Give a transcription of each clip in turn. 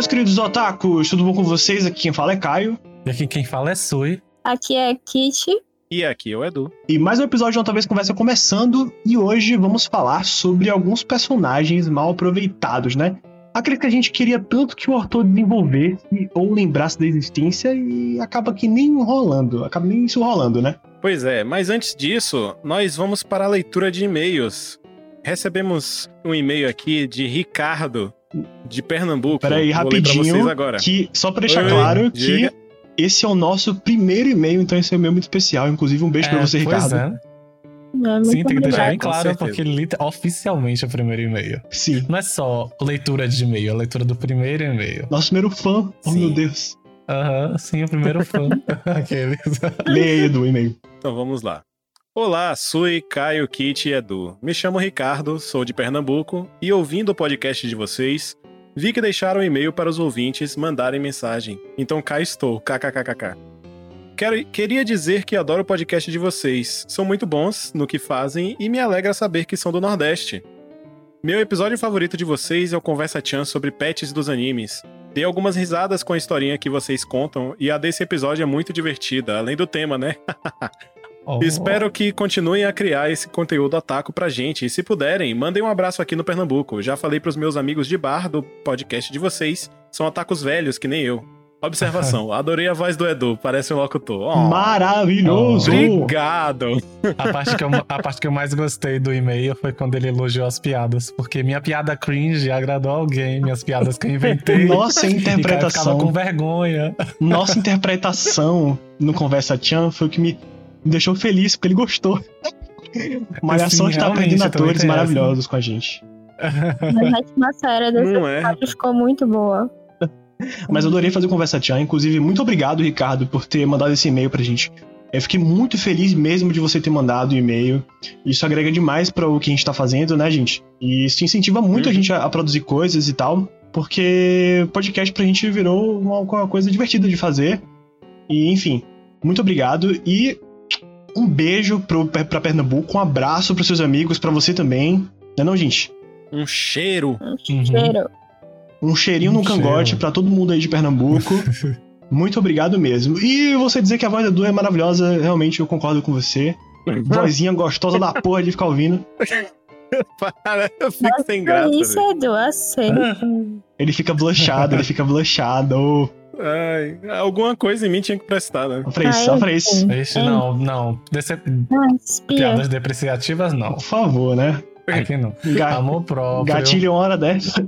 meus queridos otakus, tudo bom com vocês? Aqui quem fala é Caio. E aqui quem fala é Sui. Aqui é Kitty. E aqui é o Edu. E mais um episódio de Outra Vez Conversa começando, e hoje vamos falar sobre alguns personagens mal aproveitados, né? Aqueles que a gente queria tanto que o autor desenvolvesse ou lembrasse da existência e acaba que nem rolando, acaba nem isso rolando, né? Pois é, mas antes disso, nós vamos para a leitura de e-mails. Recebemos um e-mail aqui de Ricardo, de Pernambuco. Peraí, Vou ler pra rapidinho, vocês agora. que só pra deixar Oi, claro diga. que esse é o nosso primeiro e-mail, então esse é um e-mail muito especial. Inclusive, um beijo pra você, pois Ricardo. é. É, muito Sim, tem que deixar bem claro, porque lit- oficialmente é o primeiro e-mail. Sim. Não é só leitura de e-mail, é a leitura do primeiro e-mail. Nosso primeiro fã. Oh, Sim. meu Deus. Aham, sim, o primeiro fã. Aqueles. Leia aí do e-mail. Então vamos lá. Olá, Sui, Caio, Kit e Edu. Me chamo Ricardo, sou de Pernambuco e ouvindo o podcast de vocês, vi que deixaram um e-mail para os ouvintes mandarem mensagem. Então cá estou, kkkk. Quero, queria dizer que adoro o podcast de vocês. São muito bons no que fazem e me alegra saber que são do Nordeste. Meu episódio favorito de vocês é o Conversa Chan sobre pets dos animes. Dei algumas risadas com a historinha que vocês contam e a desse episódio é muito divertida, além do tema, né? Oh. Espero que continuem a criar esse conteúdo ataco pra gente. E se puderem, mandem um abraço aqui no Pernambuco. Já falei pros meus amigos de bar do podcast de vocês. São atacos velhos, que nem eu. Observação, adorei a voz do Edu, parece um locutor. Oh, Maravilhoso! Obrigado! A parte, que eu, a parte que eu mais gostei do e-mail foi quando ele elogiou as piadas. Porque minha piada cringe agradou alguém, minhas piadas que eu inventei. Nossa E Caio ficava interpretação. com vergonha. Nossa interpretação no Conversa Chan foi o que me deixou feliz, porque ele gostou. Malhação Sim, está perdendo também atores maravilhosos com a gente. Mas a atmosfera desse Não é? episódio ficou muito boa. Mas eu adorei fazer o Conversa Chan. Inclusive, muito obrigado, Ricardo, por ter mandado esse e-mail pra gente. Eu fiquei muito feliz mesmo de você ter mandado o e-mail. Isso agrega demais para o que a gente tá fazendo, né, gente? E isso incentiva muito a Uhum. gente a, a produzir coisas e tal. Porque podcast pra gente virou uma, uma coisa divertida de fazer. E, enfim, muito obrigado. E um beijo pro, pra Pernambuco, um abraço pros seus amigos, pra você também. Não é não, gente? Um cheiro. Um Uhum. cheiro. Um cheirinho Um no cangote cheiro. pra todo mundo aí de Pernambuco. Muito obrigado mesmo. E você dizer que a voz do Edu é maravilhosa, realmente eu concordo com você. Vozinha gostosa da porra de ficar ouvindo. Para, eu fico sem graça. Isso. Edu, aceita. Ele fica blushado, ele fica blushado. Ai, alguma coisa em mim tinha que prestar, né? Pra isso, pra isso. Não, não. Dece... Ah, espia. Piadas depreciativas, não. Por favor, né? Aqui não. Ga Amor próprio. gatilho uma hora dessa.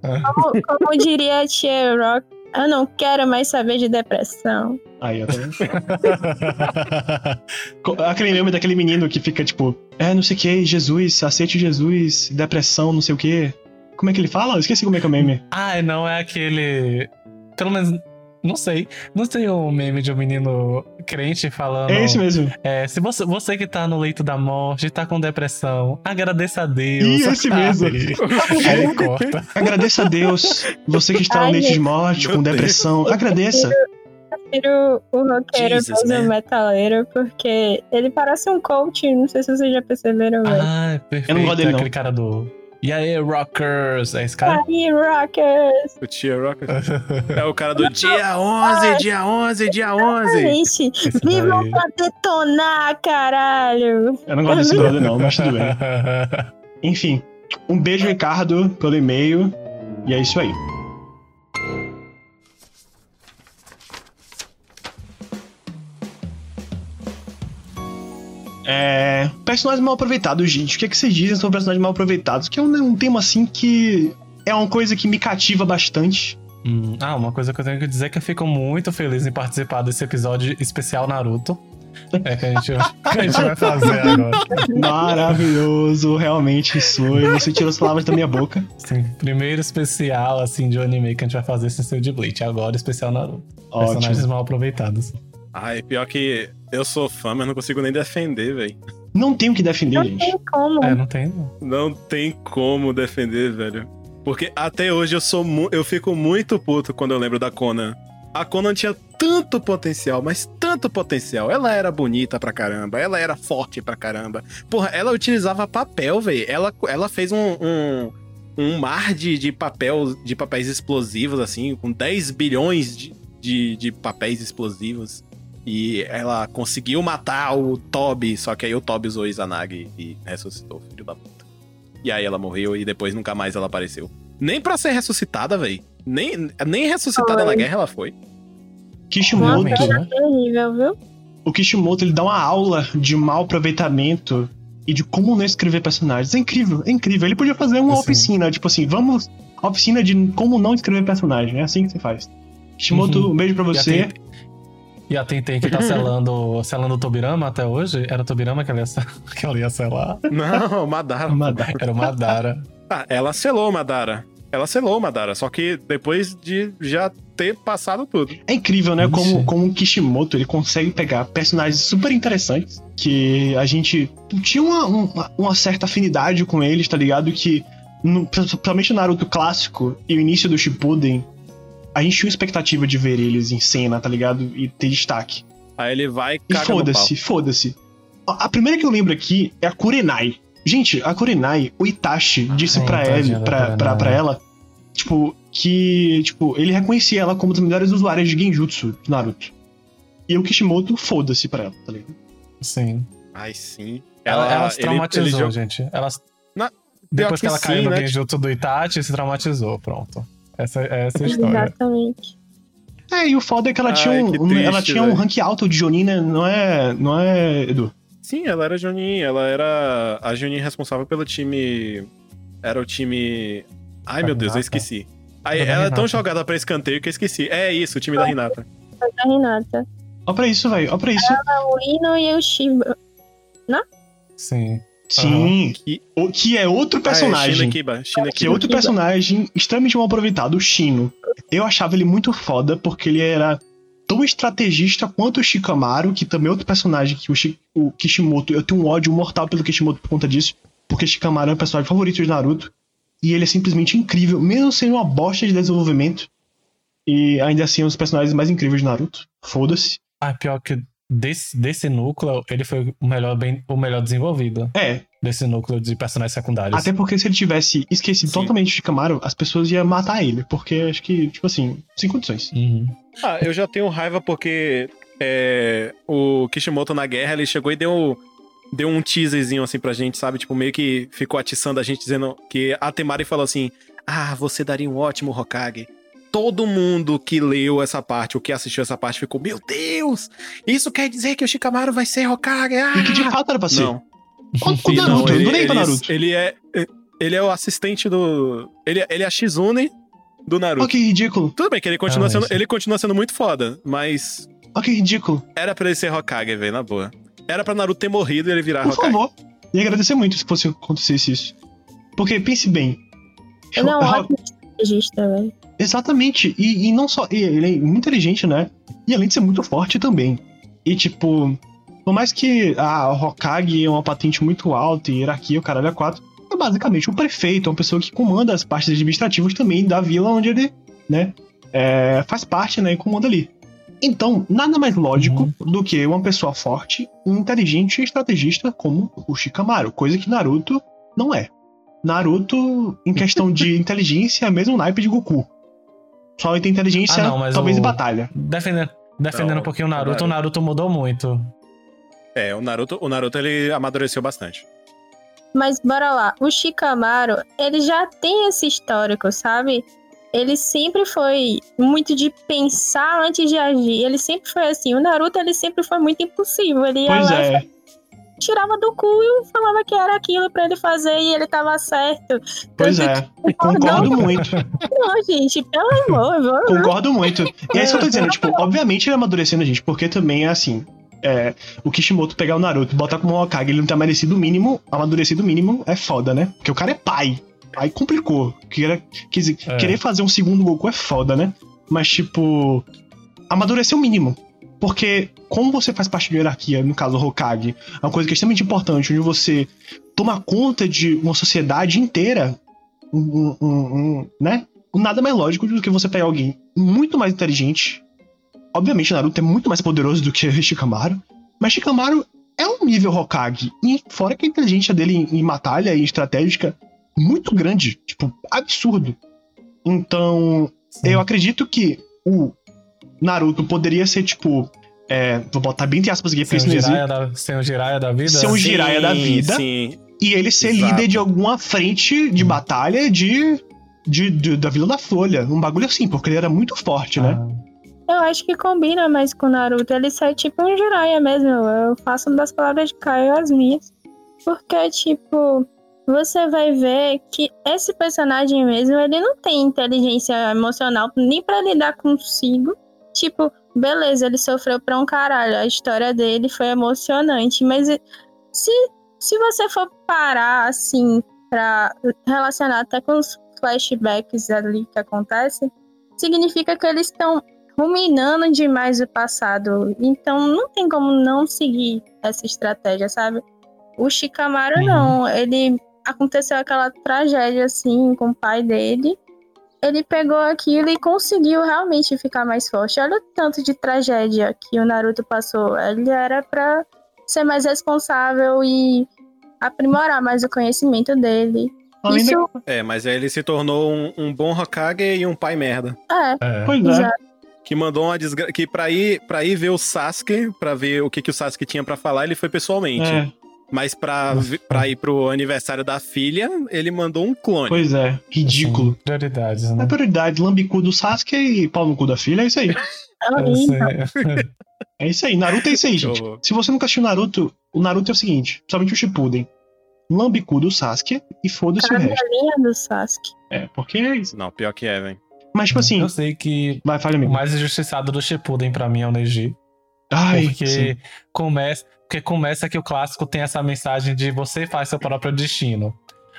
Como, como diria a tia Rock, eu não quero mais saber de depressão. Aí, ó, tá vendo? Co- Aquele meme daquele menino que fica tipo, é, não sei o que, Jesus, aceite Jesus, depressão, não sei o que. Como é que ele fala? Eu esqueci como é que é o meme. ah, não é aquele. Pelo menos. Não sei. Não tem um meme de um menino crente falando. É esse mesmo. É, se você, você que tá no leito da morte, tá com depressão, agradeça a Deus. Ih, esse mesmo. Aí, corta. Agradeça a Deus, você que está no Ai, leito de morte, com Deus. depressão. Agradeça. Prefiro o roqueiro Jesus, do man. metaleiro, porque ele parece um coach, não sei se vocês já perceberam, velho. Ah, perfeito. Eu não gosto dele, é não. aquele cara do. E aí, rockers? É esse cara? Aí, rockers! O Tia Rocket. É o cara do dia 11, dia 11, dia 11. Gente, vivam daí. pra detonar, caralho! Eu não gosto desse brother, não, mas tudo bem. Enfim, um beijo, Ricardo, pelo e-mail. E é isso aí. É. Personagens mal aproveitados, gente. O que, é que vocês dizem sobre personagens mal aproveitados? Que é um, um tema assim que é uma coisa que me cativa bastante. Hum, ah, uma coisa que eu tenho que dizer é que eu fico muito feliz em participar desse episódio especial Naruto. É que a gente, que a gente vai fazer agora. Maravilhoso, realmente isso. Você tirou as palavras da minha boca. Sim, primeiro especial, assim, de um anime que a gente vai fazer sem ser o de Bleach. Agora, especial Naruto. Personagens Ótimo. mal aproveitados. Ai, pior que eu sou fã, mas não consigo nem defender, velho. Não tenho o que defender, Não gente. tem como. É, não tem. não. Não tem como defender, velho. Porque até hoje eu sou mu- eu fico muito puto quando eu lembro da Conan. A Conan tinha tanto potencial, mas tanto potencial. Ela era bonita pra caramba, ela era forte pra caramba. Porra, ela utilizava papel, velho. Ela, ela fez um, um, um mar de, de papel, de papéis explosivos, assim, com 10 bilhões de, de, de papéis explosivos. E ela conseguiu matar o Toby, só que aí o Toby usou Izanagi e ressuscitou, filho da puta. E aí ela morreu e depois nunca mais ela apareceu. Nem pra ser ressuscitada, véi. Nem, nem ressuscitada na guerra ela foi. Kishimoto, né? Terrível, viu? o Kishimoto ele dá uma aula de mau aproveitamento e de como não escrever personagens. É incrível, é incrível. Ele podia fazer uma Sim. oficina, tipo assim, vamos. Oficina de como não escrever personagem. É assim que você faz. Kishimoto, Uhum. um beijo pra você. Ten- E a Tenten que tá selando, selando o Tobirama até hoje, era o Tobirama que ela ia, sel- que ela ia selar? Não, Madara. Madara. Era o Madara. Ah, ela selou Madara. Ela selou Madara, só que depois de já ter passado tudo. É incrível, né? Ixi. Como, como o Kishimoto ele consegue pegar personagens super interessantes que a gente tinha uma, uma, uma certa afinidade com eles, tá ligado? Que, no, principalmente no Naruto clássico e o início do Shippuden, a gente tinha uma expectativa de ver eles em cena, tá ligado? E ter destaque. Aí ele vai e E foda-se, foda-se. A primeira que eu lembro aqui é a Kurenai. Gente, a Kurenai, o Itachi disse Ai, pra, ele, pra, pra, pra ela, tipo, que, tipo, ele reconhecia ela como uma das melhores usuárias de Genjutsu de Naruto. E o Kishimoto, foda-se pra ela, tá ligado? Sim. Ai, sim. Ela, ela se ele- traumatizou, ele jogou- gente. Ela, Na- depois que, pior ela que caiu sim, no né? Genjutsu do Itachi, se traumatizou. Pronto. Essa, essa é a história. Exatamente. É, e o foda é que ela Ai, tinha um, um- triste, ela tinha um rank alto de Jonin, né? Não é, não é, Edu? Sim, ela era Junin. Ela era a Junin responsável pelo time. Era o time. Ai, Da meu Deus, eu esqueci. Da ela é tão jogada pra escanteio que eu esqueci. É isso, o time da Renata. Da Renata. Ó pra isso, velho, ó pra isso. O Ino e o Shiba. Sim. Sim, Que- o, que é outro personagem. Ah, é Shinekiba. Que é outro personagem extremamente mal aproveitado, o Shino. Eu achava ele muito foda porque ele era tão estrategista quanto o Shikamaru, que também é outro personagem que o, Shi- o Kishimoto. Eu tenho um ódio mortal pelo Kishimoto por conta disso, porque Shikamaru é o personagem favorito de Naruto. E ele é simplesmente incrível, mesmo sendo uma bosta de desenvolvimento. E ainda assim é um dos personagens mais incríveis de Naruto. Foda-se. Ah, pior que desse, desse núcleo, ele foi o melhor, bem, o melhor desenvolvido. É, Desse núcleo de personagens secundários. até porque se ele tivesse esquecido Sim. totalmente o Shikamaru, as pessoas iam matar ele. Porque acho que, tipo assim, sem condições. Uhum. Ah, eu já tenho raiva porque é, o Kishimoto na guerra, ele chegou e deu, deu um teaserzinho assim pra gente, sabe? Tipo, meio que ficou atiçando a gente, dizendo que a Temari falou assim: Ah, você daria um ótimo Hokage. Todo mundo que leu essa parte, ou que assistiu essa parte, ficou: Meu Deus! Isso quer dizer que o Shikamaru vai ser Hokage? Ah! E que de fato era pra ser. Não. O, o E Naruto, ele, não pra ele- Naruto. Ele é, ele é o assistente do. Ele, ele é a Shizune do Naruto. Olha que ridículo. Tudo bem que ele continua, Ah, sendo, isso. ele continua sendo muito foda, mas Olha que ridículo. era pra ele ser Hokage, velho, na boa. Era pra Naruto ter morrido e ele virar Por Hokage. favor. Ia agradecer muito se fosse acontecesse isso. Porque, pense bem. Ele é um ótimo estrategista, velho. Exatamente. E, e não só. ele é muito inteligente, né? E além de ser muito forte também. E tipo. Por mais que a Hokage é uma patente muito alta e hierarquia, o caralho é quatro. É basicamente o prefeito, é uma pessoa que comanda as partes administrativas também da vila onde ele, né? é, faz parte, né? E comanda ali. Então, nada mais lógico do que uma pessoa forte, inteligente e estrategista como o Shikamaru, coisa que Naruto não é. Naruto, em questão de inteligência, é mesmo naipe de Goku. Só tem inteligência, Ah, não, mas talvez o- em batalha. Defendendo, defendendo Não, um pouquinho o Naruto. o Naruto mudou muito. É, o Naruto, o Naruto ele amadureceu bastante. Mas bora lá, o Shikamaru, ele já tem esse histórico, sabe? Ele sempre foi muito de pensar antes de agir. Ele sempre foi assim. O Naruto, ele sempre foi muito impulsivo. Ele ia Pois lá, é. Tirava do cu e falava que era aquilo pra ele fazer e ele tava certo. Pois Tanto é. que- Concordo Não, muito. não, gente, pelo amor, viu? Concordo muito. E é isso que eu tô dizendo, tipo, obviamente ele é amadurecendo a gente, porque também é assim. É, o Kishimoto pegar o Naruto e botar como um Hokage, ele não tem amadurecido o mínimo, amadurecido o mínimo é foda, né? Porque o cara é pai. Aí complicou. Querer, quer dizer, É. querer fazer um segundo Goku é foda, né? Mas, tipo, amadurecer o mínimo. Porque, como você faz parte de hierarquia, no caso o Hokage, é uma coisa que é extremamente importante, onde você toma conta de uma sociedade inteira, um, um- um- né? Nada mais lógico do que você pegar alguém muito mais inteligente. Obviamente, Naruto é muito mais poderoso do que Shikamaru, mas Shikamaru é um nível Hokage. E fora que a inteligência dele em, em batalha e estratégica muito grande, tipo, absurdo. Então, Sim. eu acredito que o Naruto poderia ser, tipo. é, vou botar bem entre aspas aqui, porque isso o não existe. Da, sem o Jiraiya da vida? Ser um Jiraiya da vida. Sim. E ele ser Exato. líder de alguma frente de batalha de, de, de- da Vila da Folha. Um bagulho assim, porque ele era muito forte, né? Ah, Eu acho que combina mais com o Naruto. Ele sai tipo um Jiraiya mesmo. Eu faço das palavras de Caio as minhas. Porque, tipo, você vai ver que esse personagem mesmo, ele não tem inteligência emocional nem pra lidar consigo. Tipo, beleza, ele sofreu pra um caralho. A história dele foi emocionante. Mas se, se você for parar, assim, pra relacionar até com os flashbacks ali que acontecem, significa que eles estão ruminando demais o passado. Então não tem como não seguir essa estratégia, sabe? O Shikamaru Uhum. não, ele aconteceu aquela tragédia assim com o pai dele. Ele pegou aquilo e conseguiu realmente ficar mais forte. Olha o tanto de tragédia que o Naruto passou. Ele era pra ser mais responsável e aprimorar mais o conhecimento dele. Isso É, mas aí ele se tornou um, um bom Hokage e um pai merda. é, é. Pois é. exato. Que mandou uma desgraça. Que pra ir, pra ir ver o Sasuke, pra ver o que, que o Sasuke tinha pra falar, ele foi pessoalmente. É, Mas pra, pra ir pro aniversário da filha, ele mandou um clone. pois é, ridículo. Assim, prioridades, É né? prioridade, lambicu do Sasuke e pau no cu da filha, é isso aí. É horrível. sei. É isso aí, Naruto é isso aí, gente. Se você nunca assistiu Naruto, o Naruto é o seguinte, principalmente o Shippuden. Lambicu do Sasuke e foda-se o resto. Do Sasuke. É, porque é isso. Não, pior que é, velho. Mas, tipo assim, Eu sei que vai, fale o amigo. mais injustiçado do Shippuden pra mim é o Neji. Ai, Porque sim. começa, porque começa que o clássico tem essa mensagem de você faz seu próprio destino.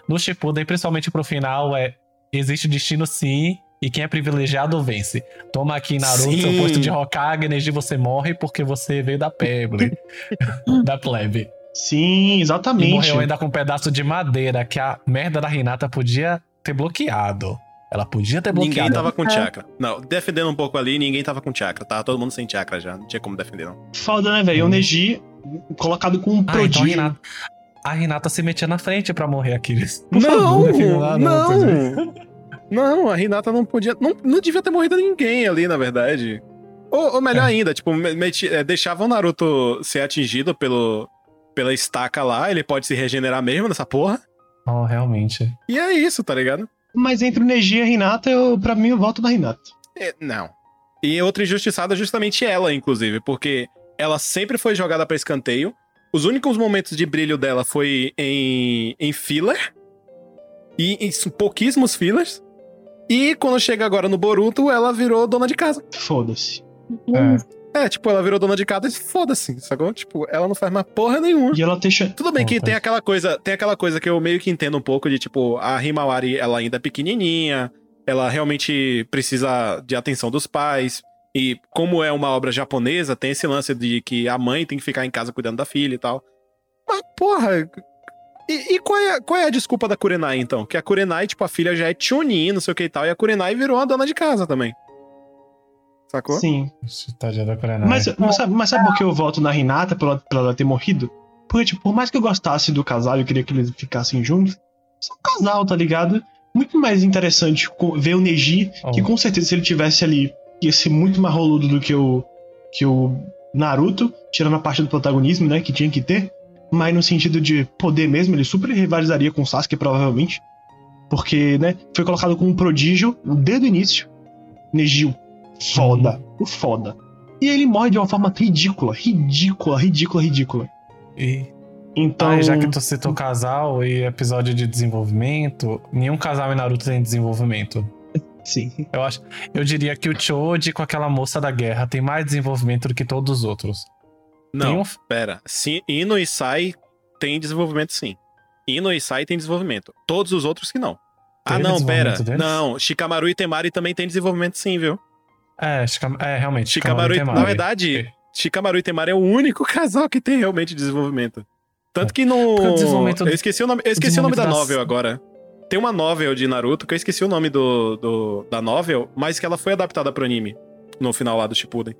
No Shippuden, principalmente pro final, é existe destino sim, e quem é privilegiado vence. Toma aqui Naruto, Sim. seu posto de Hokage, Neji, você morre porque você veio da plebe. da plebe. Sim, E exatamente. morreu ainda com um pedaço de madeira que a merda da Hinata podia ter bloqueado. Ela podia ter Ninguém bloqueado. tava com É. chakra. Não, defendendo um pouco ali, ninguém tava com chakra. Tava todo mundo sem chakra já. Não tinha como defender, não. Foda, né, velho? O Hum. Neji colocado com um Ah, então a prodígio. Hinata, a Hinata se metia na frente pra morrer, Aquiles. Não, favor, lá, não. pois é. Não, a Renata não podia. Não, não devia ter morrido ninguém ali, na verdade. Ou, ou melhor É. ainda, tipo, me- meti- é, deixava o Naruto ser atingido pelo, pela estaca lá, ele pode se regenerar mesmo nessa porra. Oh, realmente. E é isso, tá ligado? Mas entre o Neji e a Hinata, eu, pra mim, eu voto na Hinata. É, não. E outra injustiçada é justamente ela, inclusive, porque ela sempre foi jogada pra escanteio. Os únicos momentos de brilho dela foi em, em filler. E em pouquíssimos fillers. E quando chega agora no Boruto, ela virou dona de casa. Foda-se. É, tipo, ela virou dona de casa e foda-se, sacou? Tipo, ela não faz mais porra nenhuma. E ela deixa. Tudo bem que Opa. tem aquela coisa, tem aquela coisa que eu meio que entendo um pouco de tipo, a Himawari, ela ainda é pequenininha, ela realmente precisa de atenção dos pais. E como é uma obra japonesa, tem esse lance de que a mãe tem que ficar em casa cuidando da filha e tal. Mas, porra. E, e qual, é, qual é a desculpa da Kurenai, então? Que a Kurenai, tipo, a filha já é Chunin, não sei o que e tal, e a Kurenai virou uma dona de casa também. Sacou? Sim. Tadinha da Kurenai. Mas, mas, sabe, mas sabe por que eu voto na Hinata pra ela, pra ela ter morrido? Porque, tipo, por mais que eu gostasse do casal e eu queria que eles ficassem juntos, são um casal, tá ligado? Muito mais interessante ver o Neji, que Oh. com certeza se ele tivesse ali, ia ser muito mais roludo do que o, que o Naruto, tirando a parte do protagonismo, né, que tinha que ter. Mas no sentido de poder mesmo, ele super rivalizaria com o Sasuke, provavelmente. Porque, né, foi colocado como um prodígio desde o início. Neji, o foda, o foda. E ele morre de uma forma ridícula, ridícula, ridícula, ridícula. E, Então. ah, já que tu citou casal e episódio de desenvolvimento, nenhum casal em Naruto tem desenvolvimento. Sim. Eu acho, eu diria que o Choji com aquela moça da guerra tem mais desenvolvimento do que todos os outros. Não, um, pera. Sim, Ino e Sai tem desenvolvimento sim. Ino e Sai tem desenvolvimento. Todos os outros que não. Ah, não, pera. deles? Não, Shikamaru e Temari também tem desenvolvimento sim, viu? É, é, realmente. Shikamaru, e, Temari. na verdade, Shikamaru e Temari é o único casal que tem realmente desenvolvimento. Tanto que no. Eu esqueci o nome, eu esqueci o nome da das- novel agora. Tem uma novel de Naruto que eu esqueci o nome do, do- da novel, mas que ela foi adaptada pro anime no final lá do Shippuden.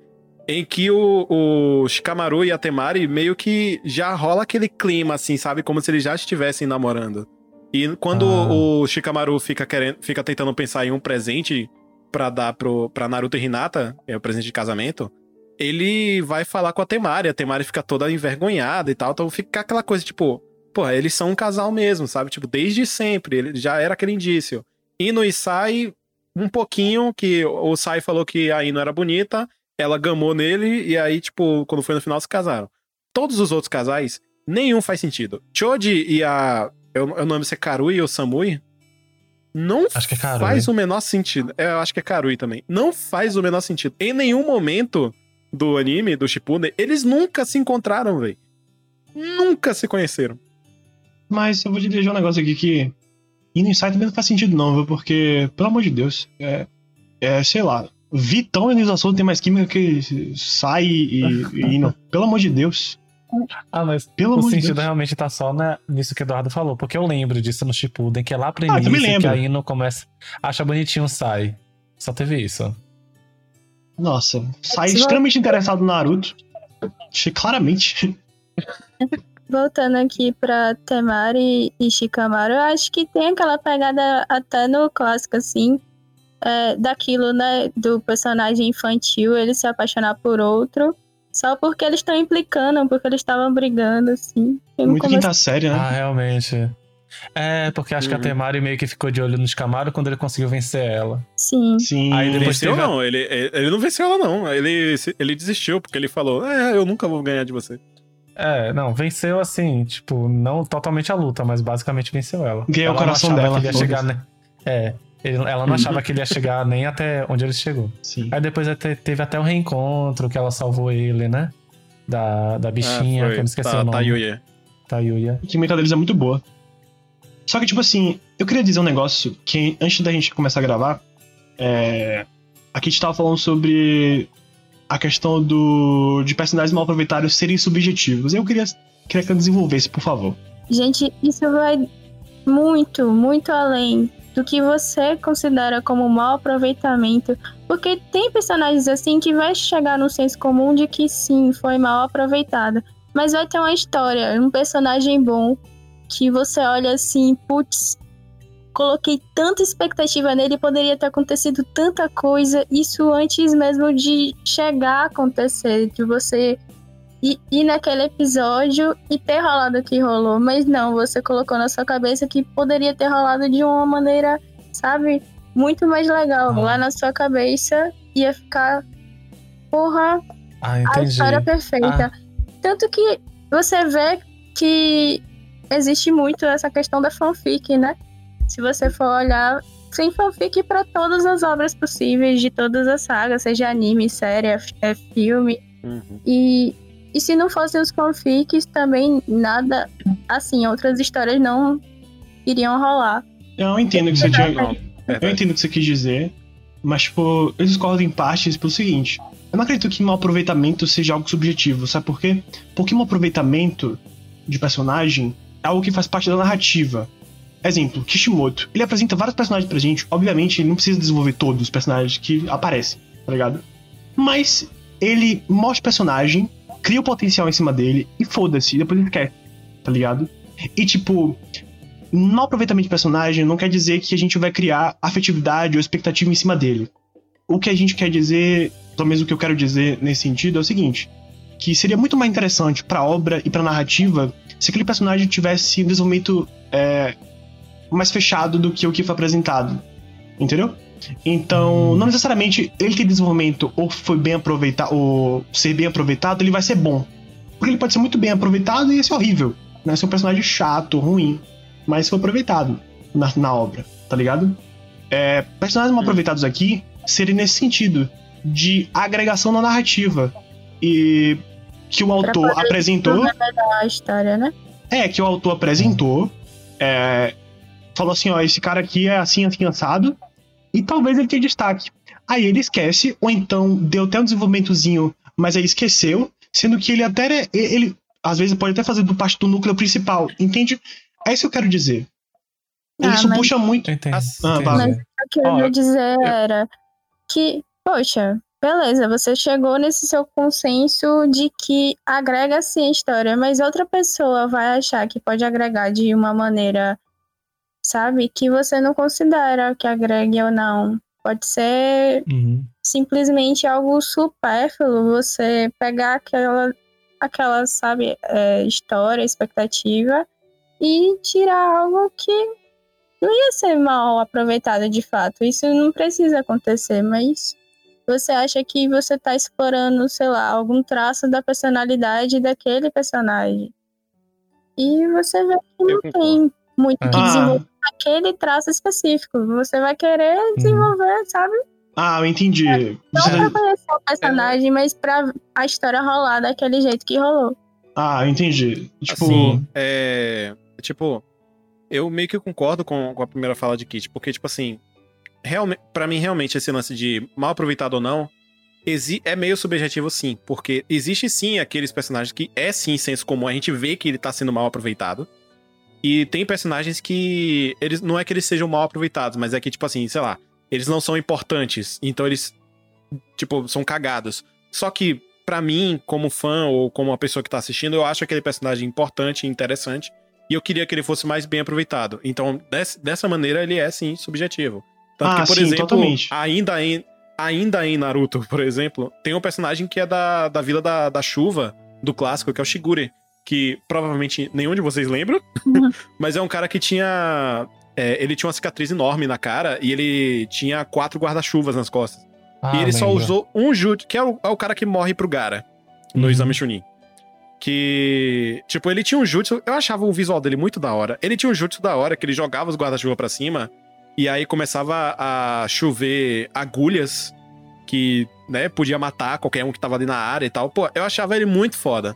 Em que o, o Shikamaru e a Temari meio que já rola aquele clima, assim, sabe? Como se eles já estivessem namorando. E quando Ah. o Shikamaru fica, querendo, fica tentando pensar em um presente pra dar pro, pra Naruto e Hinata, é o presente de casamento, ele vai falar com a Temari. A Temari fica toda envergonhada e tal. Então fica aquela coisa, tipo, porra, eles são um casal mesmo, sabe? Tipo, desde sempre. Ele já era aquele indício. Ino e Sai, um pouquinho, que o Sai falou que a Ino era bonita, ela gamou nele, e aí, tipo, quando foi no final, se casaram. Todos os outros casais, nenhum faz sentido. Choji e a. Eu, eu não lembro se é Karui ou Samui. Não Acho que é Karui. faz o menor sentido. É, Eu acho que é Karui também. Não faz o menor sentido. Em nenhum momento do anime, do Shippuden, eles nunca se encontraram, velho. Nunca se conheceram. Mas eu vou te dizer um negócio aqui que. E no Insight também não faz sentido, não, viu? Porque, pelo amor de Deus, é. É, sei lá. Vitão e Nisação tem mais química que Sai e, e Ino. Pelo amor de Deus. Ah, mas Pelo o sentido Deus. realmente tá só na, nisso que o Eduardo falou. Porque eu lembro disso no Shippuden, que é lá pro Ah, início, que lembro. a Ino começa... Acha bonitinho o Sai. Só teve isso. Nossa, Sai Se extremamente interessado no Naruto. Achei claramente. Voltando aqui pra Temari e Shikamaru, eu acho que tem aquela pegada até no clássico, assim, é, daquilo, né, do personagem infantil, ele se apaixonar por outro, só porque eles estão implicando, porque eles estavam brigando, assim. Muito começo- quinta série, né? Ah, realmente. É, porque acho que a Uhum. Temari meio que ficou de olho no Shikamaru quando ele conseguiu vencer ela. Sim. Sim. Aí depois venceu teve não, ele, ele não venceu ela não. Ele, ele desistiu, porque ele falou, é, eu nunca vou ganhar de você. É, não, venceu assim, tipo, não totalmente a luta, mas basicamente venceu ela. Ganhou o coração dela, Que ele ia chegar, né? É, ele- ela não achava que ele ia chegar nem até onde ele chegou. Sim. Aí depois até- teve até o reencontro que ela salvou ele, né? Da, da bichinha, Ah, que eu não esqueci tá, o nome. Tá, Yuya. Tayuya. A química deles é muito boa. Só que, tipo assim, eu queria dizer um negócio que antes da gente começar a gravar, é... aqui a gente tava falando sobre a questão do de personagens mal aproveitados serem subjetivos. Eu queria, queria que eu desenvolvesse, por favor. Gente, isso vai muito, muito além do que você considera como mau aproveitamento. Porque tem personagens assim que vai chegar no senso comum de que sim, foi mal aproveitado. Mas vai ter uma história, um personagem bom, que você olha assim, putz, coloquei tanta expectativa nele, poderia ter acontecido tanta coisa, isso antes mesmo de chegar a acontecer, de você ir, ir naquele episódio e ter rolado o que rolou. Mas não, você colocou na sua cabeça que poderia ter rolado de uma maneira, sabe, muito mais legal. Ah. Lá na sua cabeça ia ficar, porra, Ah, a história perfeita. Tanto que você vê que existe muito essa questão da fanfic, né? Se você for olhar, tem fanfic para todas as obras possíveis, de todas as sagas, seja anime, série, é, é filme. Uhum. E, e se não fossem os fanfics, também nada, assim, outras histórias não iriam rolar. Eu entendo o que você tinha. Não, Eu entendo o que você quis dizer, mas, tipo, eu discordo em partes pelo seguinte. Eu não acredito que mau aproveitamento seja algo subjetivo, sabe por quê? Porque um aproveitamento de personagem é algo que faz parte da narrativa. Exemplo, Kishimoto. Ele apresenta vários personagens pra gente. Obviamente, ele não precisa desenvolver todos os personagens que aparecem, tá ligado? Mas ele mostra o personagem, cria o potencial em cima dele e foda-se, depois ele quer, tá ligado? E tipo, mau aproveitamento de personagem não quer dizer que a gente vai criar afetividade ou expectativa em cima dele. O que a gente quer dizer, pelo menos o que eu quero dizer nesse sentido, é o seguinte: que seria muito mais interessante pra obra e pra narrativa se aquele personagem tivesse um desenvolvimento é, mais fechado do que o que foi apresentado. Entendeu? Então, não necessariamente ele ter desenvolvimento ou foi bem aproveitado, ou ser bem aproveitado, ele vai ser bom. Porque ele pode ser muito bem aproveitado e ia ser horrível. Né? Ser um personagem chato, ruim mas foi aproveitado na, na obra, tá ligado? É, personagens mal Hum. aproveitados aqui seria nesse sentido, de agregação na narrativa. E que o autor apresentou. História, né? É, que o autor apresentou. é, falou assim: ó, esse cara aqui é assim, assim, assado. E talvez ele tenha destaque. Aí ele esquece, ou então deu até um desenvolvimentozinho, mas aí esqueceu. Sendo que ele até. Ele, às vezes, pode até fazer do parte do núcleo principal, entende? É isso que eu quero dizer. Ah, Isso mas- puxa muito. Entendi. Ah. Mas o que eu Ó, ia dizer era que, poxa, beleza, você chegou nesse seu consenso de que agrega sim a história, mas outra pessoa vai achar que pode agregar de uma maneira sabe? Que você não considera que agregue ou não. Pode ser Uhum. simplesmente algo supérfluo, você pegar aquela, aquela sabe, é, história, expectativa e tirar algo que não ia ser mal aproveitado de fato. Isso não precisa acontecer, mas você acha que você está explorando, sei lá, algum traço da personalidade daquele personagem. E você vê que não tem muito que Ah. desenvolver aquele traço específico. Você vai querer desenvolver, sabe? Ah, eu entendi. Não Você- pra conhecer o personagem, mas pra a história rolar daquele jeito que rolou. Ah, eu entendi. Tipo, Assim, é. Tipo, eu meio que concordo com, com a primeira fala de Kit, porque, tipo assim, realmente, para mim, realmente, esse lance de mal aproveitado ou não, exi é meio subjetivo, sim. Porque existe sim aqueles personagens que é sim senso comum, a gente vê que ele tá sendo mal aproveitado. E tem personagens que. eles Não é que eles sejam mal aproveitados, mas é que, tipo assim, sei lá, eles não são importantes. Então eles, tipo, são cagados. Só que, pra mim, como fã ou como uma pessoa que tá assistindo, eu acho aquele personagem importante e interessante. E eu queria que ele fosse mais bem aproveitado. Então, des- dessa maneira, ele é, sim, subjetivo. Tanto Ah, que, por sim, exemplo, totalmente. ainda em, ainda em Naruto, por exemplo, tem um personagem que é da, da Vila da, da Chuva, do clássico, que é o Shigure. Que provavelmente nenhum de vocês lembra. Uhum. mas é um cara que tinha. é, ele tinha uma cicatriz enorme na cara e ele tinha quatro guarda-chuvas nas costas. Ah, e ele só usou um jutsu, que é o, é o cara que morre pro Gara no Uhum. Exame Chunin. Que, tipo, ele tinha um jutsu, eu achava o visual dele muito da hora. Ele tinha um jutsu da hora, que ele jogava os guarda-chuva pra cima, e aí começava a chover agulhas que, né, podia matar qualquer um que tava ali na área e tal. Pô, eu achava ele muito foda.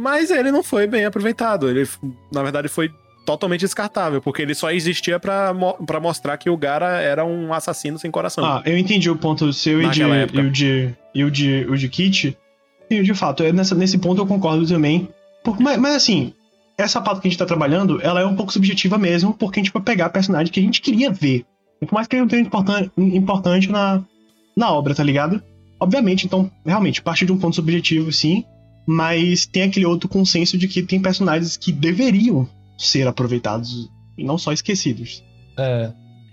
Mas ele não foi bem aproveitado. Ele, na verdade, foi totalmente descartável, porque ele só existia pra, mo mostrar que o Gara era um assassino sem coração. Ah, eu entendi o ponto seu e, de, e o de, e o de, o de Kit. E de fato, é nessa, nesse ponto eu concordo também. Por- mas, mas assim, essa pauta que a gente tá trabalhando, ela é um pouco subjetiva mesmo, porque a gente vai pegar personagem que a gente queria ver. Por mais que ele não tenha importan importante na, na obra, tá ligado? Obviamente, então, realmente, parte de um ponto subjetivo, sim. Mas tem aquele outro consenso de que tem personagens que deveriam ser aproveitados e não só esquecidos. É.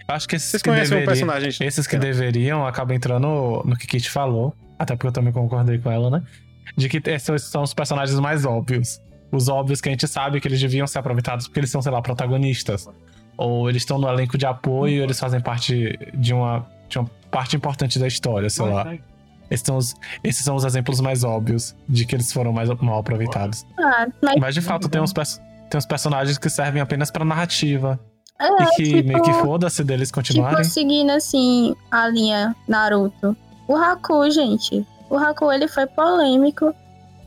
Eu acho que esses Vocês que conhecem um deveriam, personagem? esses que deveriam acabam entrando no que Kit falou. Até porque eu também concordei com ela, né? De que esses são os personagens mais óbvios. Os óbvios que a gente sabe que eles deviam ser aproveitados porque eles são, sei lá, protagonistas. Ou eles estão no elenco de apoio, eles fazem parte de uma, de uma parte importante da história, sei lá. Esses são, os, esses são os exemplos mais óbvios de que eles foram mais mal aproveitados. Ah, mas Mas de fato tem uns, tem uns personagens que servem apenas pra narrativa. é, e que tipo, meio que foda-se deles tipo, continuarem. seguindo assim a linha Naruto. O Haku, gente. O Haku, ele foi polêmico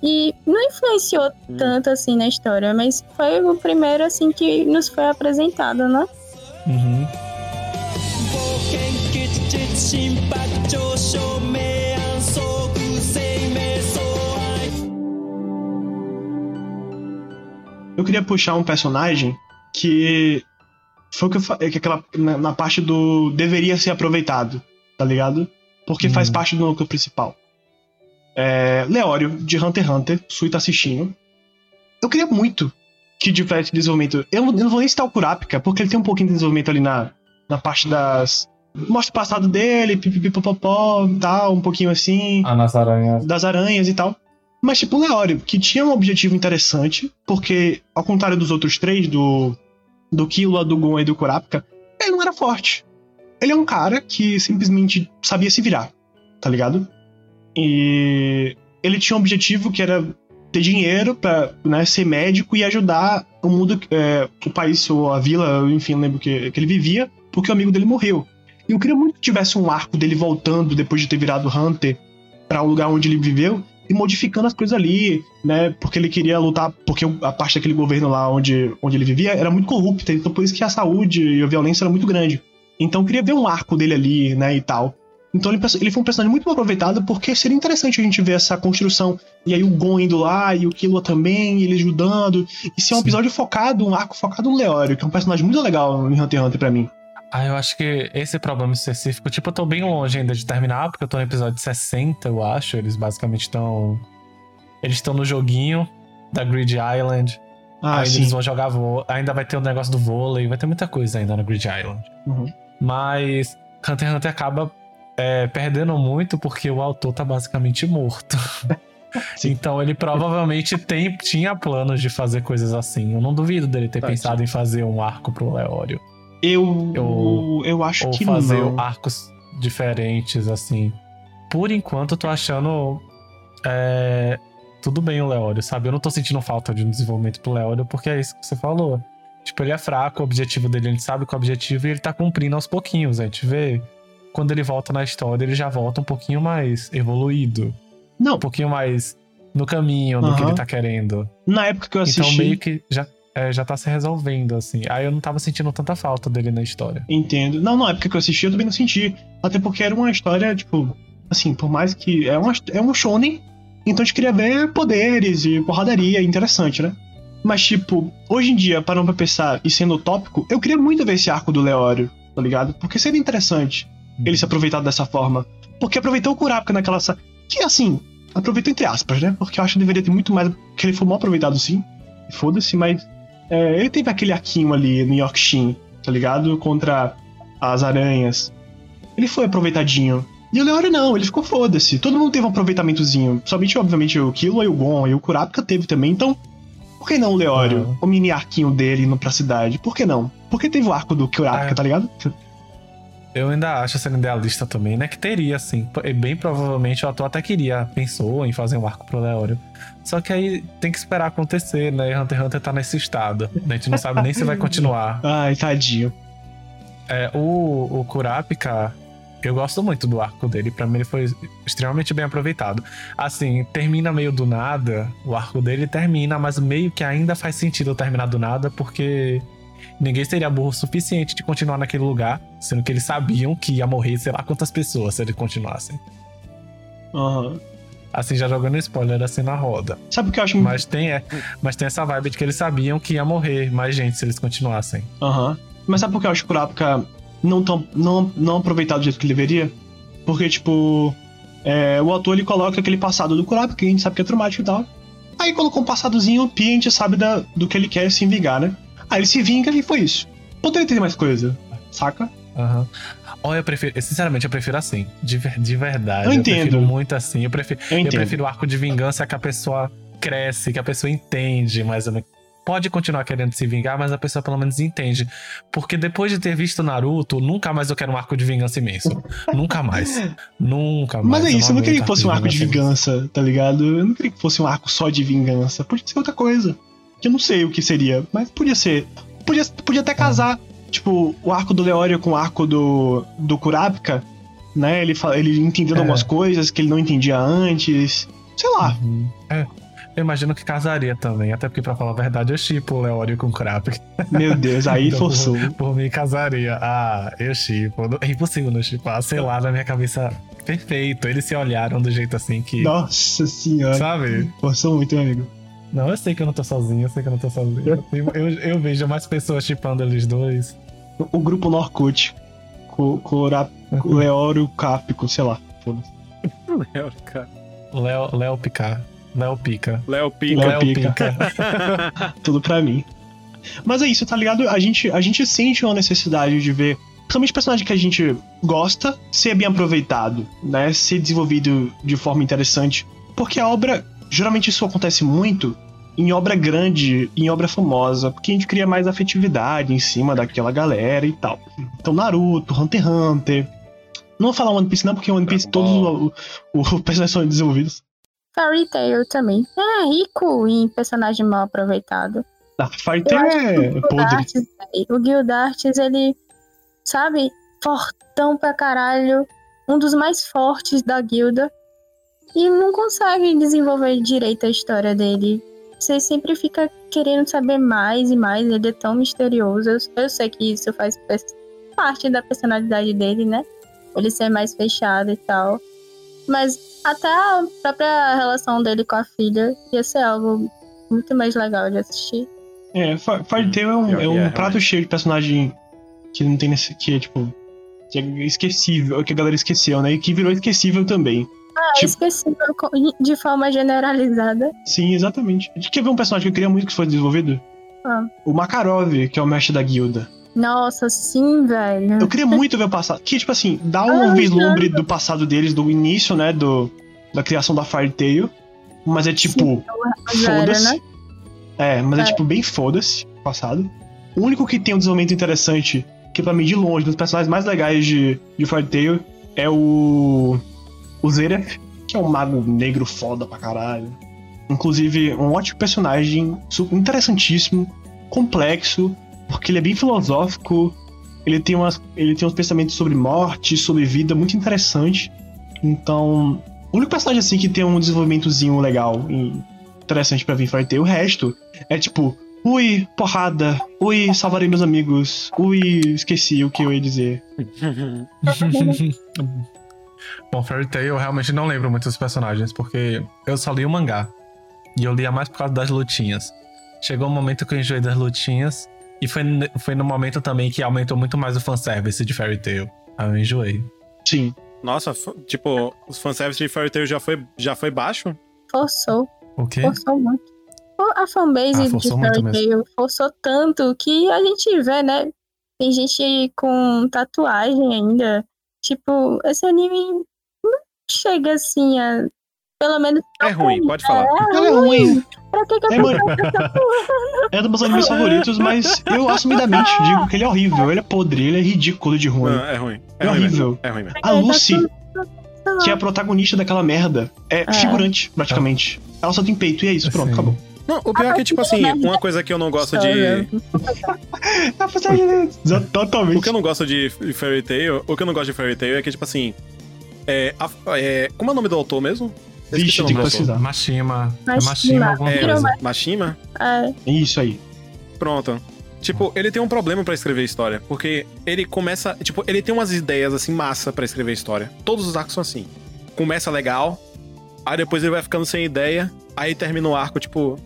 e não influenciou Hum. tanto assim na história, mas foi o primeiro assim que nos foi apresentado, né? Uhum. Eu queria puxar um personagem que foi o que eu falei, que aquela na, na parte do deveria ser aproveitado, tá ligado? Porque faz Hum. parte do núcleo principal. É, Leório, de Hunter x Hunter, Sui tá assistindo. Eu queria muito que tivesse desenvolvimento. Eu, não- eu não vou nem citar o Kurapika, porque ele tem um pouquinho de desenvolvimento ali na, na parte das. Mostra o passado dele, pipipipopopó, tal, um pouquinho assim Ah, nas aranhas. das aranhas e tal. Mas, tipo, o Leório, que tinha um objetivo interessante, porque, ao contrário dos outros três, do, do Killua, do Gon e do Kurapika, ele não era forte. Ele é um cara que simplesmente sabia se virar, tá ligado? E ele tinha um objetivo que era ter dinheiro pra né, ser médico e ajudar o mundo, é, o país ou a vila, enfim, lembro que, que ele vivia, porque o amigo dele morreu. E eu queria muito que tivesse um arco dele voltando depois de ter virado Hunter pra o lugar onde ele viveu e modificando as coisas ali, né? Porque ele queria lutar, porque a parte daquele governo lá onde, onde ele vivia era muito corrupta, então por isso que a saúde e a violência era muito grande. Então eu queria ver um arco dele ali, né, e tal. Então ele, ele foi um personagem muito aproveitado, porque seria interessante a gente ver essa construção. E aí o Gon indo lá, e o Killua também, ele ajudando. E ser um Sim. episódio focado, um arco focado no Leório, que é um personagem muito legal em Hunter x Hunter pra mim. Ah, eu acho que esse problema específico, tipo, eu tô bem longe ainda de terminar, porque eu tô no episódio 60, eu acho. Eles basicamente estão. Eles estão no joguinho da Grid Island. Ah, Aí sim. eles vão jogar vôlei. Ainda vai ter o negócio do vôlei, vai ter muita coisa ainda no Grid Island. Uhum. Mas Hunter x Hunter acaba é, perdendo muito porque o autor tá basicamente morto. Sim. então ele provavelmente tem, tinha planos de fazer coisas assim. Eu não duvido dele ter Tadinho. pensado em fazer um arco pro Leório. Eu, Eu- eu acho Ou que fazer não. arcos diferentes, assim. Por enquanto, eu tô achando. é, tudo bem o Leório, sabe? Eu não tô sentindo falta de um desenvolvimento pro Leório, porque é isso que você falou. Tipo, ele é fraco, o objetivo dele, a gente sabe qual é o objetivo e ele tá cumprindo aos pouquinhos. A gente vê. Quando ele volta na história, ele já volta um pouquinho mais evoluído. Não, Um pouquinho mais no caminho do que Aham. ele tá querendo. na época que eu assisti. Então, meio que já, é, já tá se resolvendo, assim. Aí eu não tava sentindo tanta falta dele na história. Entendo. Não, na época que eu assisti, eu também não senti. Até porque era uma história, tipo, assim, por mais que. É, uma, é um shonen, então a gente queria ver poderes e porradaria, interessante, né? Mas, tipo, hoje em dia, parando pra pensar e sendo utópico, eu queria muito ver esse arco do Leório, tá ligado? Porque seria interessante ele se aproveitar dessa forma. Porque aproveitou o Kurapika naquela. Que assim, aproveitou entre aspas, né? Porque eu acho que deveria ter muito mais. Que ele foi mal aproveitado sim. Foda-se, mas. É, ele teve aquele arquinho ali no Yorkshin, tá ligado? Contra as aranhas. Ele foi aproveitadinho. E o Leório não, ele ficou foda-se. Todo mundo teve um aproveitamentozinho. Somente, obviamente, o Kilo e o Gon e o Kurapika teve também. Então, por que não o Leório? Aham. O mini arquinho dele indo pra cidade. Por que não? Porque teve o arco do Kurapika, É. tá ligado? Eu ainda acho sendo idealista também, né? Que teria, sim. E Bem provavelmente o ator até queria, pensou em fazer um arco pro Leório. Só que aí tem que esperar acontecer, né? E Hunter x Hunter tá nesse estado. A gente não sabe nem se vai continuar. Ai, tadinho. É, o, o Kurapika, eu gosto muito do arco dele. Pra mim, ele foi extremamente bem aproveitado. Assim, termina meio do nada. O arco dele termina, mas meio que ainda faz sentido terminar do nada, porque ninguém seria burro o suficiente de continuar naquele lugar, sendo que eles sabiam que ia morrer sei lá quantas pessoas se eles continuassem. Aham. Assim, já jogando spoiler assim na roda. Sabe o que eu acho Mas tem, é, mas tem essa vibe de que eles sabiam que ia morrer mais gente se eles continuassem. Aham. Mas sabe por que eu acho o Kurapika não, tão, não, não aproveitado do jeito que ele deveria? Porque, tipo, é, o autor ele coloca aquele passado do Kurapika, que a gente sabe que é traumático e tal. Aí colocou um passadozinho, Pi, a gente sabe da, do que ele quer se vingar, né? Aí ele se vinga e foi isso. Poderia ter mais coisa, saca? Aham. Olha, eu prefiro. Sinceramente, eu prefiro assim. De, de verdade. Eu entendo. prefiro muito assim. Eu prefiro, Eu eu prefiro o arco de vingança que a pessoa cresce, que a pessoa entende, mas pode continuar querendo se vingar, mas a pessoa pelo menos entende. Porque depois de ter visto Naruto, nunca mais eu quero um arco de vingança imenso. nunca mais. Nunca mais. Mas é isso, eu não queria que fosse um arco de imenso. vingança, tá ligado? Eu não queria que fosse um arco só de vingança. Podia ser outra coisa. Que eu não sei o que seria, mas podia ser. Podia, podia até casar. Tipo, o arco do Leório com o arco do, do Kurapika, né? Ele, ele entendendo É. algumas coisas que ele não entendia antes. Sei lá. Uhum. É. Eu imagino que casaria também, até porque, pra falar a verdade, eu chipo o Leório com o Kurapika. Meu Deus, aí Então, forçou. Por, por mim, casaria. Ah, eu chipo. É impossível não chipar. Sei lá, na minha cabeça, perfeito. Eles se olharam do jeito assim que. Nossa senhora. Sabe? Forçou muito, meu amigo. Não, eu sei que eu não tô sozinho, eu sei que eu não tô sozinho. Eu, eu, eu vejo mais pessoas chipando eles dois. O, o grupo Norkut. Com, com o Ra- com o Leório Cápico, sei lá. Léo, cara. Léo, Léo Picar. Léo Pica. Léo Pica. Léo Pica. tudo pra mim. Mas é isso, tá ligado? A gente, a gente sente uma necessidade de ver, principalmente personagem que a gente gosta, ser bem aproveitado, né? Ser desenvolvido de forma interessante. Porque a obra, geralmente isso acontece muito em obra grande, em obra famosa, porque a gente cria mais afetividade em cima daquela galera e tal. Então, Naruto, Hunter x Hunter. Não vou falar One Piece não, porque One Piece todos os personagens são desenvolvidos. Fairy Tail também. É rico em personagem mal aproveitado. Ah, Fairy Tail é O podre. O Gildartes, ele, sabe, fortão pra caralho, um dos mais fortes da guilda, e não consegue desenvolver direito a história dele. Você sempre fica querendo saber mais e mais, ele é tão misterioso. Eu, eu sei que isso faz parte da personalidade dele, né? Ele ser mais fechado e tal. Mas até a própria relação dele com a filha ia ser algo muito mais legal de assistir. É, Fairy Tail é um, é que um é, prato cheio de personagem que não tem nesse. que é tipo. que é esquecível, que a galera esqueceu, né? E que virou esquecível também. É Tipo- de forma generalizada. Sim, exatamente. Quer ver um personagem que eu queria muito que fosse desenvolvido? Ah. O Makarov, que é o mestre da guilda. Nossa, sim, velho. Eu queria muito ver o passado. Que, tipo assim, dá um Ah, vislumbre do passado deles, do início, né? Do, da criação da Fire Tail. Mas é tipo, foda-se. né? É, mas é, É. tipo bem foda-se o passado. O único que tem um desenvolvimento interessante, que pra mim, de longe, dos personagens mais legais de, de Fire Tail, é o. O Zeref, que é um mago negro foda pra caralho. Inclusive, um ótimo personagem, interessantíssimo, complexo, porque ele é bem filosófico, ele tem, umas, ele tem uns pensamentos sobre morte, sobre vida muito interessante. Então, o único personagem assim que tem um desenvolvimentozinho legal e interessante pra vir Fire Tail, o resto é tipo, ui, porrada, ui, salvarei meus amigos, ui, esqueci o que eu ia dizer. Bom, Fairy Tail eu realmente não lembro muito dos personagens, porque eu só li o mangá. E eu lia mais por causa das lutinhas. Chegou um momento que eu enjoei das lutinhas. E foi, foi no momento também que aumentou muito mais o fanservice de Fairy Tail. Aí eu enjoei. Sim. Nossa, tipo, os fanservice de Fairy Tail já foi, já foi baixo? Forçou, O quê? forçou muito. A fanbase Ah, de Fairy Tail forçou tanto que a gente vê, né? Tem gente com tatuagem ainda. Tipo, esse anime não chega assim a. Pelo menos. É ruim, pode falar. Ela é ruim, Pra que, que É, mano. tá é um dos meus animes favoritos, mas eu assumidamente digo que ele é horrível, ele é podre, ele é ridículo de ruim. Não, é ruim. É, É ruim mesmo. horrível. É ruim mesmo. A Lucy, Tá que é a protagonista daquela merda, é, É. figurante, praticamente. Ela só tem peito, e é isso, pronto, Sim. acabou. Não, o pior é que, tipo assim, uma coisa que eu não gosto de. Totalmente. O que eu não gosto de Fairy Tail, o que eu não gosto de Fairy Tail é que, tipo assim. É, a- é, como é o nome do autor mesmo? Vixe, tem que autor. pesquisar. Mashima. É Mashima. É, coisa. Mashima? É, Isso aí. Pronto. Tipo, ele tem um problema pra escrever história, porque ele começa, tipo, ele tem umas ideias assim massa pra escrever história. Todos os arcos são assim. Começa legal, aí depois ele vai ficando sem ideia, aí termina o arco tipo,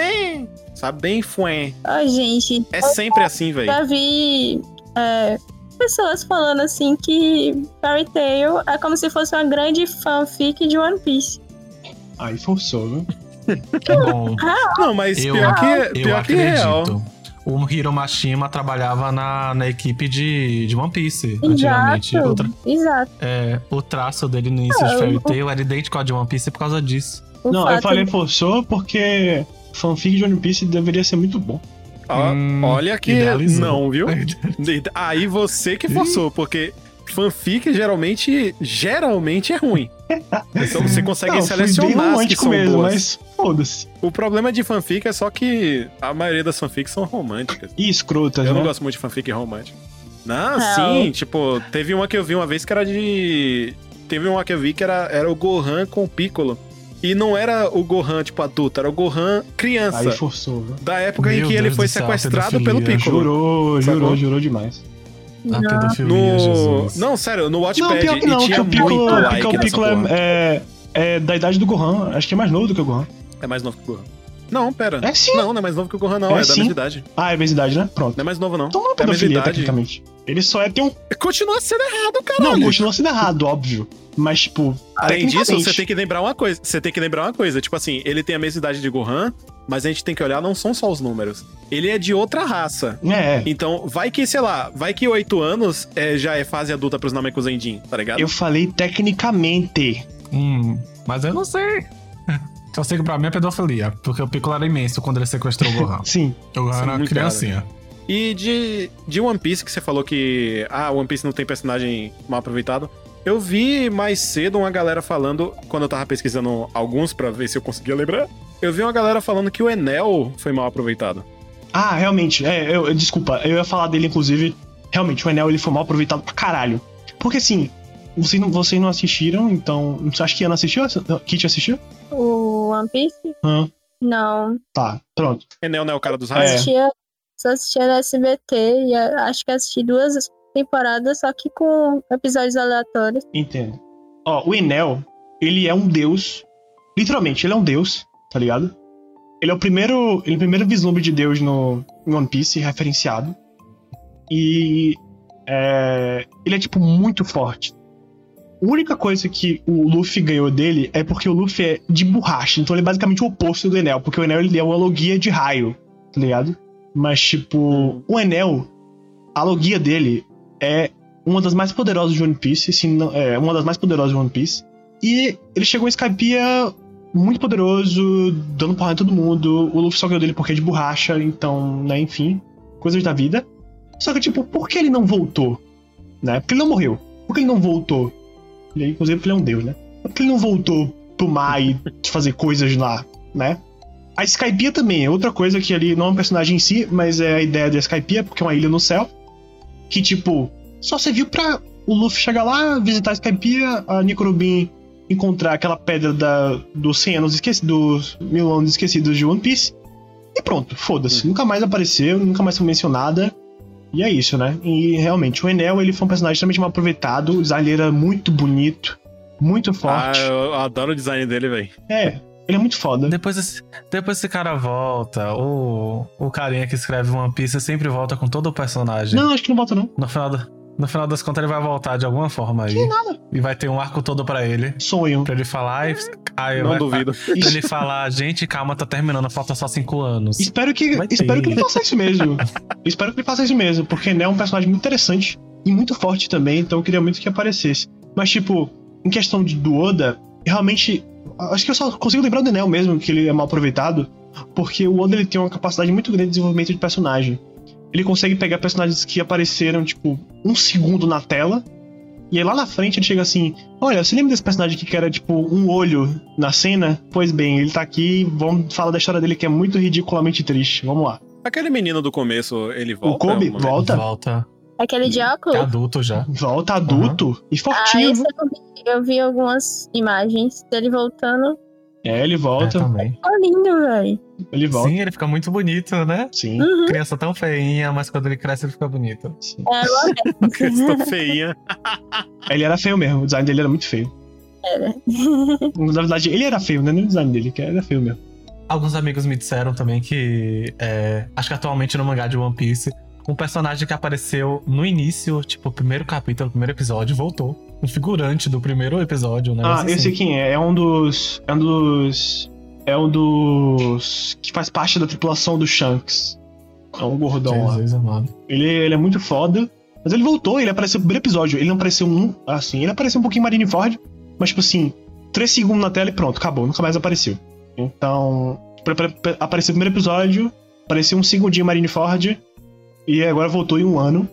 bem, sabe, bem fué. Ó, gente, É sempre assim, velho. já vi é, pessoas falando assim que Fairy Tail é como se fosse uma grande fanfic de One Piece. Aí forçou, viu? Bom, Não, mas eu, pior que, eu pior que é real. acredito. O Hiro Mashima trabalhava na, na equipe de, de One Piece, antigamente. O, tra- Exato, exato. é, o traço dele no início de Ah, Fairy Tail era idêntico ao de One Piece por causa disso. O Não, eu falei de- forçou porque fanfic de One Piece deveria ser muito bom. Hum, olha que idealizou. não, viu? Aí você que forçou, porque fanfic geralmente, geralmente é ruim. Então você consegue Não, selecionar as que são mesmo, boas. mas foda-se. O problema de fanfic é só que a maioria das fanfics são românticas. E escrotas, Eu né? não gosto muito de fanfic romântica. Não, Não. sim, tipo, teve uma que eu vi uma vez que era de. Teve uma que eu vi que era, era o Gohan com o Piccolo. E não era o Gohan, tipo, adulto, era o Gohan criança. Aí forçou, viu? Da época em Meu que ele Deus foi do céu, sequestrado pelo Piccolo. Jurou, Sacou? jurou, jurou demais. A Não. pedofilia, No... Não, sério, no Não, Watchpad pior que e não, que tinha o Piccolo, muito porque like o Piccolo é, é, é da idade do Gohan. Acho que é mais novo do que o Gohan. É mais novo que o Gohan. Não, pera. É sim. Não, não é mais novo que o Gohan, não. É É, da mesma idade. Ah, é mesma idade, né? Pronto. Não é mais novo, não. Então não é É a pedofilia, idade. tecnicamente. Ele só é ter um. Continua sendo errado, cara. Não, continua sendo errado, óbvio. Mas, tipo. Além disso, tecnicamente- você tem que lembrar uma coisa. Você tem que lembrar uma coisa. Tipo assim, ele tem a mesma idade de Gohan, mas a gente tem que olhar, não são só os números. Ele é de outra raça. É, é. Então, vai que, sei lá, vai que oito anos é, já é fase adulta pros Namekusendin, tá ligado? Eu falei tecnicamente. Hum, mas eu não sei. Só sei que pra mim é pedofilia, porque o Piccolo era imenso quando ele sequestrou o Gohan. Sim. O Gohan é era muito criancinha. E de, de One Piece, que você falou que. Ah, One Piece não tem personagem mal aproveitado. Eu vi mais cedo uma galera falando, quando eu tava pesquisando alguns pra ver se eu conseguia lembrar. Eu vi uma galera falando que o Enel foi mal aproveitado. Ah, realmente. É, eu, eu- desculpa, eu ia falar dele, inclusive. Realmente, o Enel ele foi mal aproveitado pra caralho. Porque assim, vocês não, vocês não assistiram, então. Acho que Ana assistiu? Kit assistiu? O One Piece? Hã? Não. Tá, pronto. Enel não é o cara dos raios? Assistia, só assistia no SBT e acho que assisti duas temporadas, só que com episódios aleatórios. Entendo. Ó, o Enel, ele é um deus. Literalmente, ele é um deus, tá ligado? Ele é o primeiro, ele é o primeiro vislumbre de Deus no One Piece referenciado. E é, ele é tipo muito forte. A única coisa que o Luffy ganhou dele é porque o Luffy é de borracha. Então ele é basicamente o oposto do Enel. Porque o Enel ele é uma logia de raio, tá ligado? Mas, tipo, o Enel, a logia dele é uma das mais poderosas de One Piece. Se não, é uma das mais poderosas de One Piece. E ele chegou em Skypiea muito poderoso, dando porrada em todo mundo. O Luffy só ganhou dele porque é de borracha, então, né, enfim, coisas da vida. Só que, tipo, por que ele não voltou? Né? Porque ele não morreu. Por que ele não voltou? Ele, inclusive, porque ele é um deus, né? Por que ele não voltou pro mar e fazer coisas lá, né? A Skypiea também é outra coisa que ali não é um personagem em si, mas é a ideia da Skypiea, porque é uma ilha no céu. Que, tipo, só serviu pra o Luffy chegar lá, visitar a Skypiea, a Nicorubin encontrar aquela pedra da, dos 100 anos esquecidos, dos mil anos esquecidos de One Piece. E pronto, foda-se. Nunca mais apareceu, nunca mais foi mencionada. E é isso, né? E realmente, o Enel, ele foi um personagem extremamente mal aproveitado. O design dele era muito bonito, muito Ah, forte. eu adoro o design dele, velho. É, ele é muito foda. Depois esse, depois esse cara volta, o, o carinha que escreve One Piece sempre volta com todo o personagem. Não, acho que não volta não. No final, da- no final das contas, ele vai voltar de alguma forma aí. Que nada. E vai ter um arco todo pra ele. Sonho. Pra ele falar. Ai, ai, Não vai- duvido. Pra ele falar, gente, calma, tá terminando, falta só cinco anos. Espero que, Vai ter. espero que ele faça isso mesmo. espero que ele faça isso mesmo, porque Enel é um personagem muito interessante e muito forte também, então eu queria muito que aparecesse. Mas, tipo, em questão de, do Oda, realmente. Acho que eu só consigo lembrar do Enel mesmo, que ele é mal aproveitado, porque o Oda ele tem uma capacidade muito grande de desenvolvimento de personagem. Ele consegue pegar personagens que apareceram, tipo, um segundo na tela. E aí lá na frente ele chega assim: Olha, você lembra desse personagem aqui que era tipo um olho na cena? Pois bem, ele tá aqui, vamos falar da história dele que é muito ridiculamente triste. Vamos lá. Aquele menino do começo, ele volta? o Kobe vez? volta, Volta. Aquele de óculos? É adulto já. volta adulto e Ah, fortinho. isso eu vi, eu vi algumas imagens dele voltando. É, ele É, volta, também. Ficou lindo, velho. ele volta. Sim, ele fica muito bonito, né? Sim. Uhum. Criança tão feinha, mas quando ele cresce, ele fica bonito. sim. É, Criança feinha. Ele era feio mesmo, o design dele era muito feio. Era. Na verdade, ele era feio, né? Não o design dele, que era feio mesmo. Alguns amigos me disseram também que, é, acho que atualmente no mangá de One Piece, um personagem que apareceu no início, tipo, o primeiro capítulo, o primeiro episódio, voltou. Um figurante do primeiro episódio, né? Ah, eu sei quem é. É um dos. É um dos. É um dos. que faz parte da tripulação do Shanks. É um gordão lá. Jesus amado. Ele, ele é muito foda. Mas ele voltou, ele apareceu no primeiro episódio. Ele não apareceu um. Assim, ele apareceu um pouquinho em Marineford. Mas, tipo assim, três segundos na tela e pronto, acabou. Nunca mais apareceu. Então. Apareceu no primeiro episódio. Apareceu um segundinho em Marineford. E agora voltou em um ano.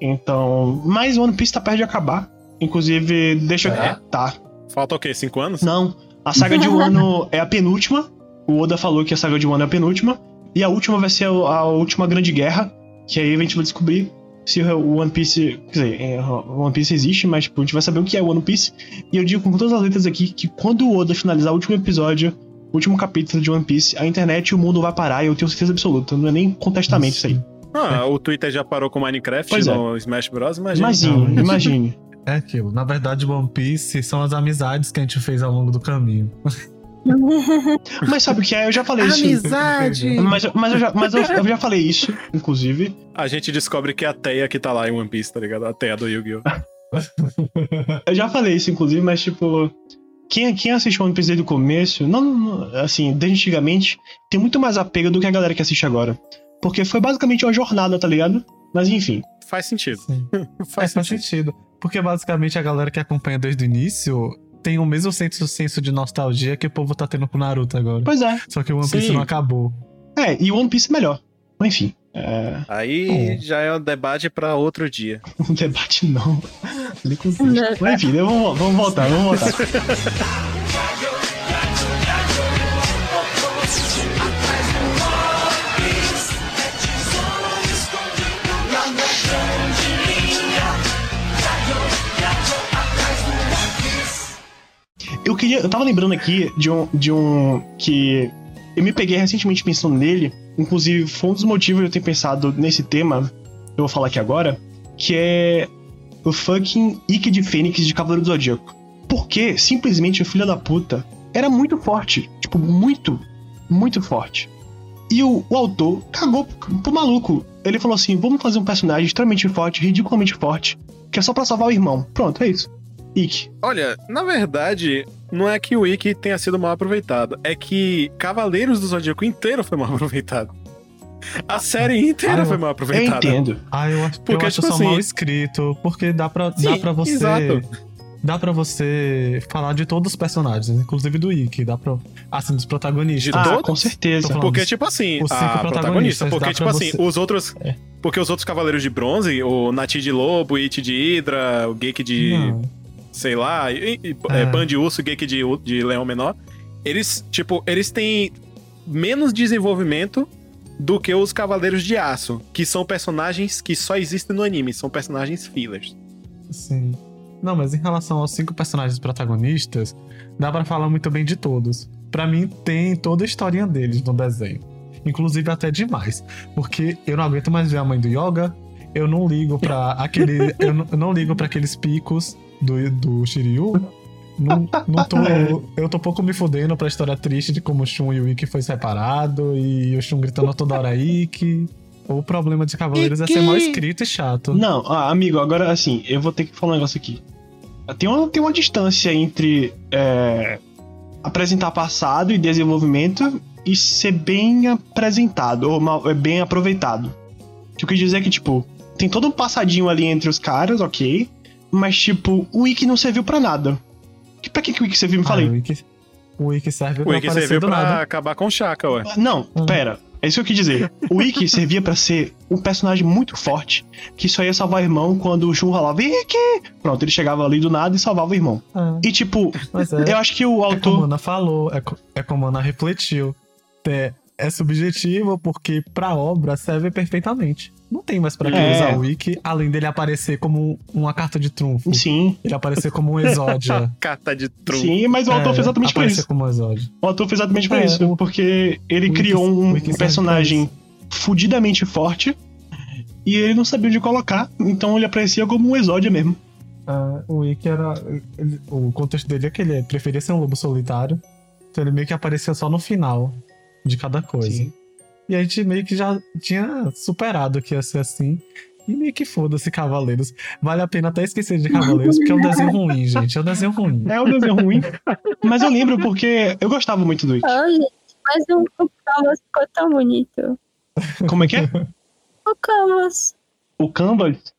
Então. Mas o One Piece tá perto de acabar. Inclusive, deixa. Será? Tá. Falta o quê? Cinco anos? Não. A saga de Wano é a penúltima. O Oda falou que a saga de Wano é a penúltima. E a última vai ser a, a última grande guerra. Que aí a gente vai descobrir se o One Piece. Quer dizer, é, o One Piece existe, mas tipo, a gente vai saber o que é o One Piece. E eu digo com todas as letras aqui que quando o Oda finalizar o último episódio, o último capítulo de One Piece, a internet e o mundo vai parar, e eu tenho certeza absoluta. Não é nem contestamento isso aí. Ah, o Twitter já parou com Minecraft Pois é. no Smash Bros. Imagina. Imagine, imagine. É aquilo. Na verdade, One Piece são as amizades que a gente fez ao longo do caminho. Mas sabe o que é? Eu já falei isso. Amizade! Mas, mas, eu já, mas eu, eu já falei isso, inclusive. A gente descobre que é a Teia que tá lá em One Piece, tá ligado? A Teia do Yu-Gi-Oh! Eu já falei isso, inclusive, mas tipo. Quem, quem assistiu One Piece desde o começo, não, não- assim, desde antigamente, tem muito mais apego do que a galera que assiste agora. Porque foi basicamente uma jornada, tá ligado? Mas enfim. Faz sentido. Faz É, faz sentido. Porque basicamente a galera que acompanha desde o início tem o mesmo senso, senso de nostalgia que o povo tá tendo com Naruto agora. Pois é. Só que o One Piece Sim. não acabou. É, e o One Piece é melhor. Mas enfim. É, Aí já é um debate pra outro dia. um debate não. Mas enfim, vamos, vamos voltar, vamos voltar. queria. Eu tava lembrando aqui de um. De um que eu me peguei recentemente pensando nele. Inclusive, foi um dos motivos de eu ter pensado nesse tema. Eu vou falar aqui agora. Que é o fucking Ike de Fênix de Cavaleiro do Zodíaco. Porque, simplesmente, o filho da puta era muito forte. Tipo, muito, muito forte. E o, o autor cagou pro, maluco. Ele falou assim: vamos fazer um personagem extremamente forte, ridiculamente forte, que é só pra salvar o irmão. Pronto, é isso. Ikki. Olha, na verdade, não é que o Ikki tenha sido mal aproveitado, é que Cavaleiros do Zodíaco inteiro foi mal aproveitado. A série inteira Ah, eu- foi mal Eu aproveitada. entendo. Ah, eu acho, Porque, eu acho tipo só assim- mal escrito, porque dá pra, dá Sim, pra você. exato. Dá pra você falar de todos os personagens, inclusive do Ikki, dá pra. Assim, dos protagonistas. De Ah, todos? com certeza. Porque, dos- tipo assim, os cinco a protagonista, protagonistas, porque, dá tipo assim, você- os outros. É. Porque os outros Cavaleiros de Bronze, o Nati de Lobo, o It de Hydra, o Geek de. Não. Sei lá, e, e, É. é. Band Urso, Geek de, de Leão Menor, eles, tipo, eles têm menos desenvolvimento do que os Cavaleiros de Aço, que são personagens que só existem no anime, são personagens fillers. Sim. Não, mas em relação aos cinco personagens protagonistas, dá pra falar muito bem de todos. Pra mim, tem toda a historinha deles no desenho. Inclusive até demais. Porque eu não aguento mais ver a mãe do Yoga. Eu não ligo pra aquele. eu, não, eu não ligo para aqueles picos do, do Shiryu. Não, não tô, eu tô pouco me fudendo pra história triste de como o Shun e o Ikki foi separado e o Shun gritando toda hora Ikki. O problema de Cavaleiros é ser mal escrito e chato. Não, ah, amigo, agora assim, eu vou ter que falar um negócio aqui. Tem uma, tem uma distância entre é, apresentar passado e desenvolvimento e ser bem apresentado, ou mal- é, bem aproveitado. O que eu quis dizer é que, tipo, tem todo um passadinho ali entre os caras, ok, mas, tipo, o Wiki não serviu pra nada. Que- Pra que, que o Wiki serviu? Me Ah, falei. o Ikki, o Ikki serve O pra Wiki aparecer serviu pra nada. acabar com o Shaka, ué. Não, Hum. pera. É isso que eu quis dizer. O Ikki servia pra ser um personagem muito forte, que só ia salvar o irmão quando o Shun rolava Ikki! Pronto, ele chegava ali do nada e salvava o irmão. Ah, E tipo, é, eu acho que o é como a autor. Ana falou, é, é como a Ana refletiu. É, é subjetivo porque pra obra serve perfeitamente. Não tem mais pra que É. usar o Wiki, além dele aparecer como uma carta de trunfo. Sim, Ele aparecer como um exódia. Carta de trunfo. sim, mas o autor É, fez exatamente aparecer isso. como um exódia. O autor fez exatamente por É, isso. Porque ele Wiki- criou um, um pra personagem fudidamente forte e ele não sabia onde colocar, então ele aparecia como um exódia mesmo. Ah, o Wiki era. ele- o contexto dele é que ele preferia ser um lobo solitário. Então ele meio que aparecia só no final de cada coisa. Sim. E a gente meio que já tinha superado que ia ser assim. E meio que foda-se Cavaleiros. Vale a pena até esquecer de Cavaleiros, porque é um desenho ruim, gente. É um desenho ruim. É um desenho ruim, mas eu lembro porque eu gostava muito do Wiki. Oh, gente, mas o, o Canvas ficou tão bonito. Como é que é? O Canvas. O Canvas,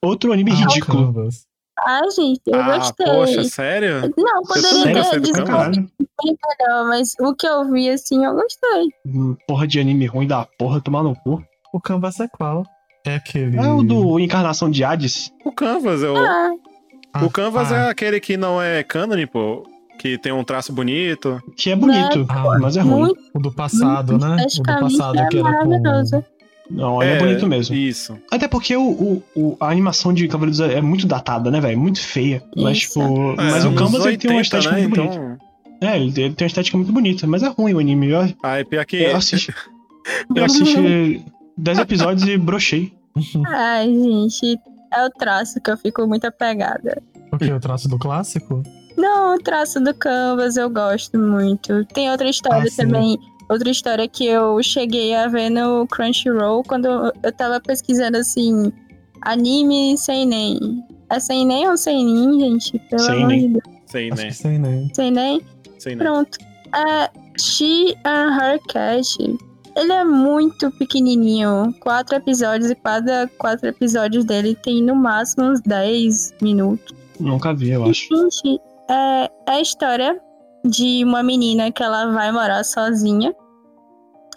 outro anime Ah, ridículo. Canvas. Ah, gente, eu Ah, gostei. poxa, sério? Não, poderia ter bem melhor, mas o que eu vi, assim, eu gostei. Hum, Porra de anime ruim da porra, tomar no cu. O Canvas é qual? É aquele. É o do Encarnação de Hades. O Canvas, é o, Ah, Ah, o Canvas ah, é aquele que não é canon, pô. Que tem um traço bonito. Que é bonito, Ah, mas é ruim. muito, O do passado, né? O do passado é que era maravilhoso. com. Não, ele é, bonito mesmo. Isso. Até porque o, o- o- a animação de Cavaleiros é muito datada, né, velho? Muito feia. Mas, Isso. tipo. É, mas o Canvas ele tem uma 80, estética né? muito bonita. Então. É, ele, ele tem uma estética muito bonita, mas é ruim o anime. Eu, Ai, pior que. eu assisti. eu assisti 10 episódios e brochei. Ai, gente, é o traço que eu fico muito apegada. O que? O traço do clássico? Não, o traço do Canvas eu gosto muito. Tem outra história Ah, sim. Outra história que eu cheguei a ver no Crunchyroll quando eu tava pesquisando assim. Anime sem nem. É sem nem ou sem nem, gente? Pelo Sem amor nem. de Deus. Sei, né? Sem nem? Né? Pronto. É She and Her Cat. Ele é muito pequenininho. Quatro episódios e cada quatro episódios dele tem no máximo uns 10 minutos. Nunca vi, eu acho. Gente, é, é a história de uma menina que ela vai morar sozinha.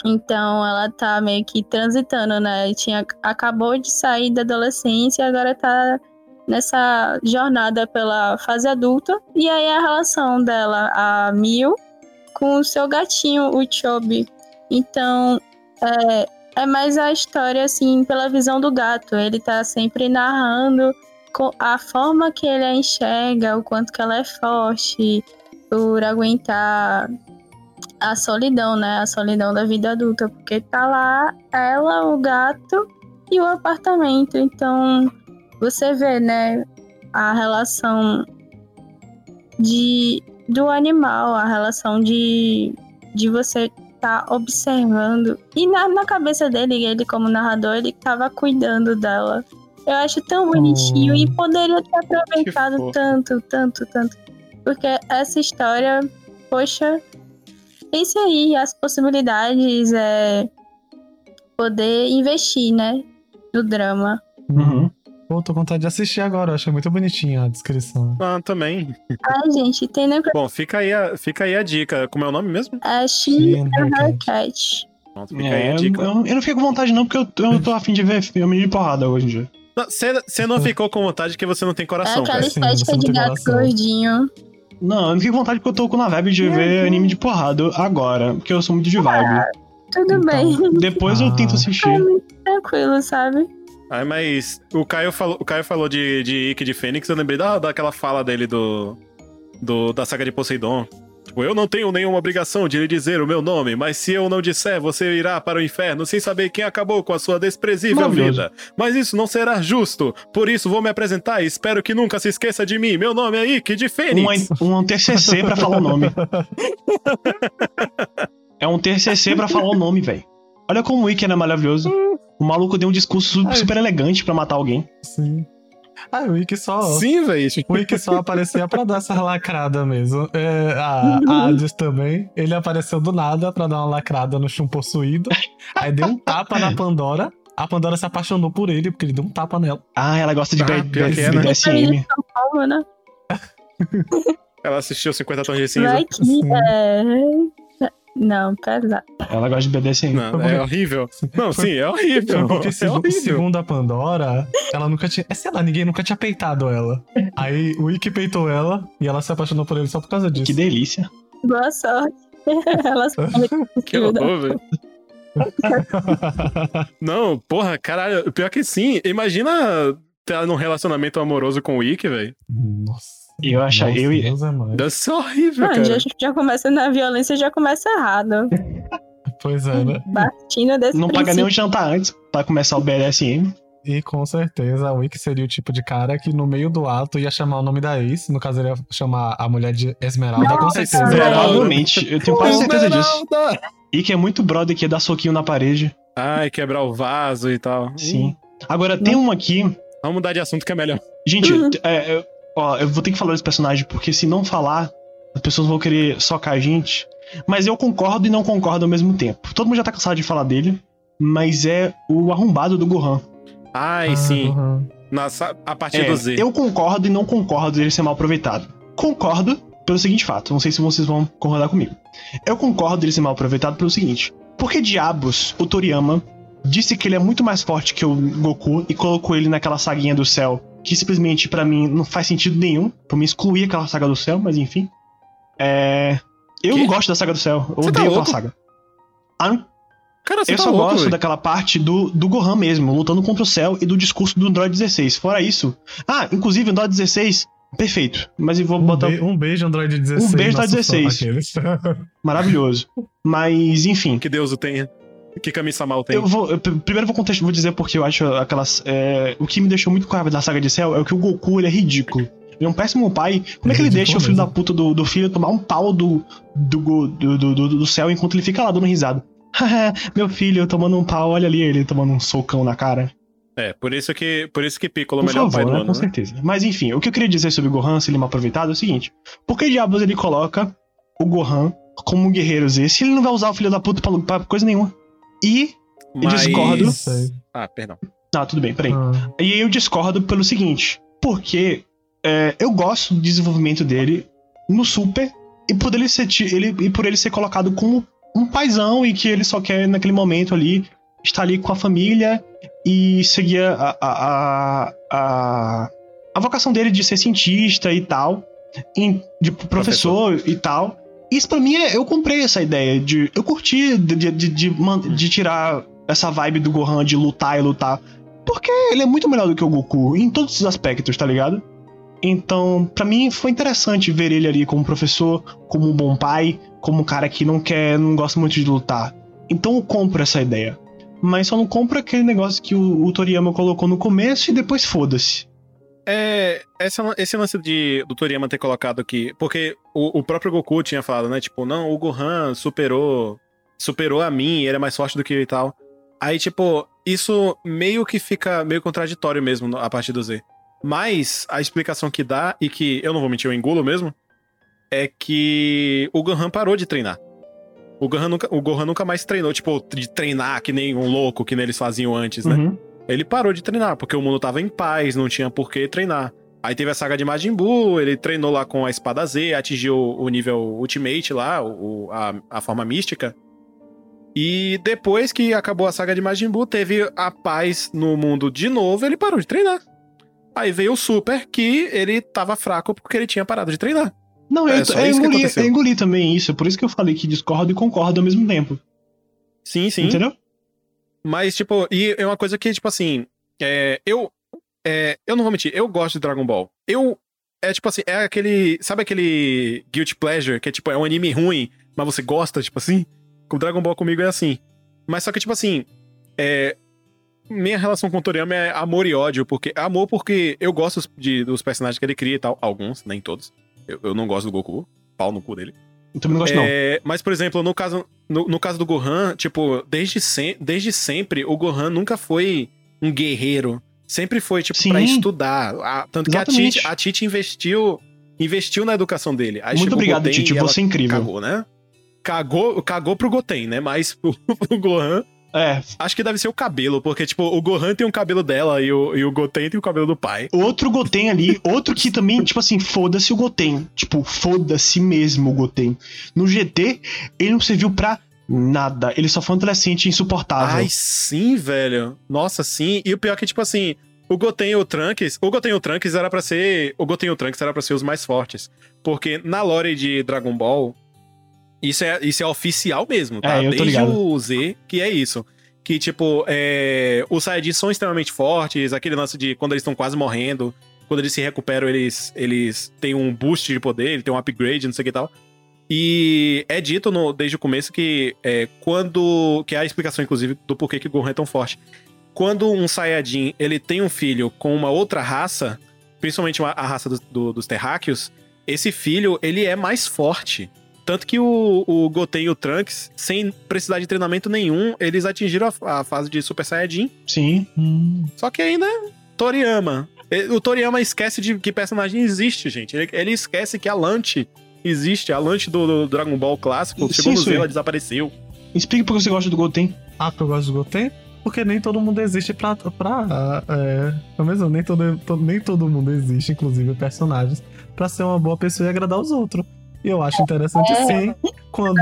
Então ela tá meio que transitando, né? Tinha, acabou de sair da adolescência e agora tá nessa jornada pela fase adulta. E aí a relação dela, a Mil, com o seu gatinho, o Chobi. Então é, é mais a história, assim, pela visão do gato. Ele tá sempre narrando a forma que ele a enxerga, o quanto que ela é forte por aguentar a solidão, né? A solidão da vida adulta, porque tá lá ela, o gato e o apartamento. Então, você vê, né, a relação de do animal, a relação de de você tá observando. E na, na cabeça dele, ele como narrador, ele tava cuidando dela. Eu acho tão bonitinho Oh. e poderia ter aproveitado tanto, tanto, tanto. Porque essa história, poxa, é isso aí, as possibilidades é poder investir, né? No drama. Uhum. Pô, tô com vontade de assistir agora, eu achei muito bonitinha a descrição. Ah, também. Ai, gente, tem nem Bom, fica aí, a, fica aí a dica. Como é o nome mesmo? a She Sim, and Her Cat. Pronto, fica aí É, a eu, dica. eu- eu não fico com vontade, não, porque eu, eu tô afim de ver filme de porrada hoje em dia. Você não ficou com vontade porque você não tem É coração, aquela cara. Sim, estética não de gato gordinho. Não, eu não fico com vontade porque eu tô com na vibe de ver anime de porrada agora, porque eu sou muito de vibe. Tudo Então, bem, Depois eu Ah. tento assistir. tranquilo, sabe? Ai, mas o Caio falou, o Caio falou de, de Ikki de Fênix, eu lembrei da, daquela fala dele do, do da saga de Poseidon. Tipo, eu não tenho nenhuma obrigação de lhe dizer o meu nome, mas se eu não disser, você irá para o inferno sem saber quem acabou com a sua desprezível vida. Mas isso não será justo. Por isso vou me apresentar e espero que nunca se esqueça de mim. Meu nome é Ikki de Fênix. Um, um TCC pra falar o nome. É um TCC pra falar o nome, velho. Olha como o Wiki é maravilhoso. O maluco deu um discurso super elegante pra matar alguém. Sim. Ah, o Wiki só. Sim, velho. O Wiki só aparecia pra dar essa lacrada mesmo. É, a, a Hades também. Ele apareceu do nada pra dar uma lacrada no chum possuído. Aí deu um tapa na Pandora. A Pandora se apaixonou por ele, porque ele deu um tapa nela. Ah, ela gosta de Ah, é, né? Calma, né? Ela assistiu 50 Tons de Cinza. Vai que é... Não, pesado. Ela gosta de BDSM. Não, é horrível. Não, sim, é horrível. Porque É horrível. segundo a Pandora, ela nunca tinha. É, sei lá, ninguém nunca tinha peitado ela. Aí o Wiki peitou ela e ela se apaixonou por ele só por causa disso. Que delícia. Boa sorte. Elas Que horror, velho. Não, porra, caralho. Pior que sim. Imagina estar num relacionamento amoroso com o Ikki, velho. Nossa. Eu acho. Nossa, Eu, Deus é mais. Deve ser horrível, Não, cara. já, já começa na violência, já começa errado. Pois é, né? Partindo desse não paga nem um princípio. jantar antes pra começar o BDSM. E com certeza o Wiki seria o tipo de cara que no meio do ato ia chamar o nome da ex. No caso, ele ia chamar a mulher de Esmeralda, com Nossa, certeza. velho. Provavelmente. Eu tenho quase certeza disso. E que é muito brother que ia dar soquinho na parede. Ai, quebrar o vaso e tal. Sim. Agora, tem um aqui. Vamos mudar de assunto que é melhor. Gente, Uhum. é, é, ó, eu vou ter que falar desse personagem, porque se não falar, as pessoas vão querer socar a gente. Mas eu concordo e não concordo ao mesmo tempo. Todo mundo já tá cansado de falar dele, mas é o arrombado do Gohan. Ai, Ah, sim. uhum. Na, sa- a partir É, do Z. eu concordo e não concordo dele ser mal aproveitado. Concordo pelo seguinte fato, não sei se vocês vão concordar comigo. Eu concordo dele ser mal aproveitado pelo seguinte: por que diabos o Toriyama disse que ele é muito mais forte que o Goku e colocou ele naquela saguinha do céu, que simplesmente pra mim não faz sentido nenhum, pra me excluir aquela saga do céu, mas enfim. É. Eu Quê? não gosto da saga do céu, eu Você tá odeio aquela louco? saga. Ah, Cara, você eu tá só louco, gosto daquela parte do, do Gohan mesmo, lutando contra o céu e do discurso do Android 16. Fora isso. Ah, inclusive, Android 16, perfeito. Mas eu vou Um, botar. be- um beijo, Android 16. Um beijo, Android fã, 16. aqueles. Maravilhoso. Mas, enfim. Que Deus o tenha. Que Kami mal tem. Eu vou. eu pr- primeiro vou, contexto, vou dizer porque eu acho aquelas. é, o que me deixou muito com raiva da saga de céu é o que o Goku ele é ridículo. Ele é um péssimo pai. Como é que ele deixa o ridículo filho mesmo. da puta do, do filho tomar um pau do, do, do, do, do, do céu enquanto ele fica lá dando risada? Meu filho tomando um pau, olha ali ele tomando um socão na cara. É, por isso que, por isso que Piccolo é o melhor favor, pai do né? ano, Com né? certeza. Mas enfim, o que eu queria dizer sobre o Gohan, se ele é mal aproveitado, é o seguinte: por que diabos ele coloca o Gohan como um guerreiro Z se ele não vai usar o filho da puta pra, pra coisa nenhuma? E. Mas... discordo. Ah, perdão. Ah, tudo bem, peraí. Ah, E aí eu discordo pelo seguinte: porque é, eu gosto do desenvolvimento dele no Super e por ele ser, ele, e por ele ser colocado como um paizão e que ele só quer, naquele momento ali, estar ali com a família e seguir a, a, a, a, a vocação dele de ser cientista e tal, em- de professor, e tal. Isso pra mim, é, eu comprei essa ideia de. Eu curti de, de, de, de tirar essa vibe do Gohan de lutar e lutar. Porque ele é muito melhor do que o Goku em todos os aspectos, tá ligado? Então, pra mim foi interessante ver ele ali como professor, como um bom pai, como um cara que não quer, não gosta muito de lutar. Então eu compro essa ideia. Mas só não compro aquele negócio que o, o Toriyama colocou no começo e depois foda-se. É, essa- esse lance de, do Toriyama ter colocado aqui, porque o, o próprio Goku tinha falado, né? Tipo, não, o Gohan superou, superou a mim, ele é mais forte do que eu e tal. Aí, tipo, isso meio que fica meio contraditório mesmo a partir do Z. Mas a explicação que dá, e que eu não vou mentir, eu engulo mesmo, é que o Gohan parou de treinar. O Gohan nunca, o Gohan nunca mais treinou, tipo, de treinar que nem um louco que nem eles faziam antes, né? Uhum. Ele parou de treinar, porque o mundo tava em paz, não tinha por que treinar. Aí teve a saga de Majin Buu, ele treinou lá com a espada Z, atingiu o nível Ultimate lá, o, a, a forma mística. E depois que acabou a saga de Majin Buu, teve a paz no mundo de novo, ele parou de treinar. Aí veio o Super, que ele tava fraco porque ele tinha parado de treinar. Não, É eu, engoli, eu engoli também isso. Por isso que eu falei que discordo e concordo ao mesmo tempo. Sim, sim. Entendeu? Mas, tipo, e é uma coisa que, tipo assim, é, eu. é, eu não vou mentir, eu gosto de Dragon Ball. Eu. É tipo assim, é aquele. Sabe aquele Guilty Pleasure, que é tipo, é um anime ruim, mas você gosta, tipo assim? Com Dragon Ball comigo é assim. Mas só que, tipo assim. É, minha relação com o Toriyama é amor e ódio, porque. Amor porque eu gosto de, dos personagens que ele cria e tal. Alguns, nem todos. Eu, eu não gosto do Goku. Pau no cu dele. Eu também não gosto, não. É, mas, por exemplo, no caso, no, no caso do Gohan, tipo, desde, sem, desde sempre, o Gohan nunca foi um guerreiro. Sempre foi, tipo, Sim. pra estudar. A- tanto que a Exatamente. Tite, a investiu, investiu na educação dele. Aí Muito obrigado, Goten Titi. Você é incrível. cagou, né? Cagou, cagou pro Goten, né? Mas pro, pro Gohan, É, acho que deve ser o cabelo, porque, tipo, o Gohan tem o cabelo dela e o, e o Goten tem o cabelo do pai. outro Goten ali, outro que também, tipo assim, foda-se o Goten. Tipo, foda-se mesmo o Goten. No GT, ele não serviu pra nada. Ele só foi um adolescente insuportável. Ai, sim, velho. Nossa, sim. E o pior é que, tipo assim, o Goten e o Trunks, o Goten e o Trunks era pra ser, o Goten e o Trunks era pra ser os mais fortes, porque na lore de Dragon Ball isso é isso é oficial mesmo, tá? É, Desde o Z, que é isso. Que, tipo, é... os Saiyajins são extremamente fortes, aquele lance de quando eles estão quase morrendo, quando eles se recuperam, eles, eles têm um boost de poder, ele tem um upgrade, não sei o que e tal. E é dito no- desde o começo que é, quando. Que é a explicação, inclusive, do porquê que o Gohan é tão forte. Quando um Saiyajin ele tem um filho com uma outra raça, principalmente uma- a raça dos- do- dos terráqueos, esse filho ele é mais forte. Tanto que o, o Goten e o Trunks, sem precisar de treinamento nenhum, eles atingiram a, a fase de Super Saiyajin. Sim. Hum, Só que ainda Toriyama. O Toriyama esquece de que personagem existe, gente. Ele, ele esquece que a Lante existe. A Lante do, do Dragon Ball clássico Sim, chegou no isso Z, ela desapareceu. Explique por que você gosta do Goten. Ah, porque eu gosto de Goten? Porque nem todo mundo existe pra. pra é, pelo menos nem todo, to- nem todo mundo existe, inclusive personagens, pra ser uma boa pessoa e agradar os outros. E eu acho interessante É. sim quando,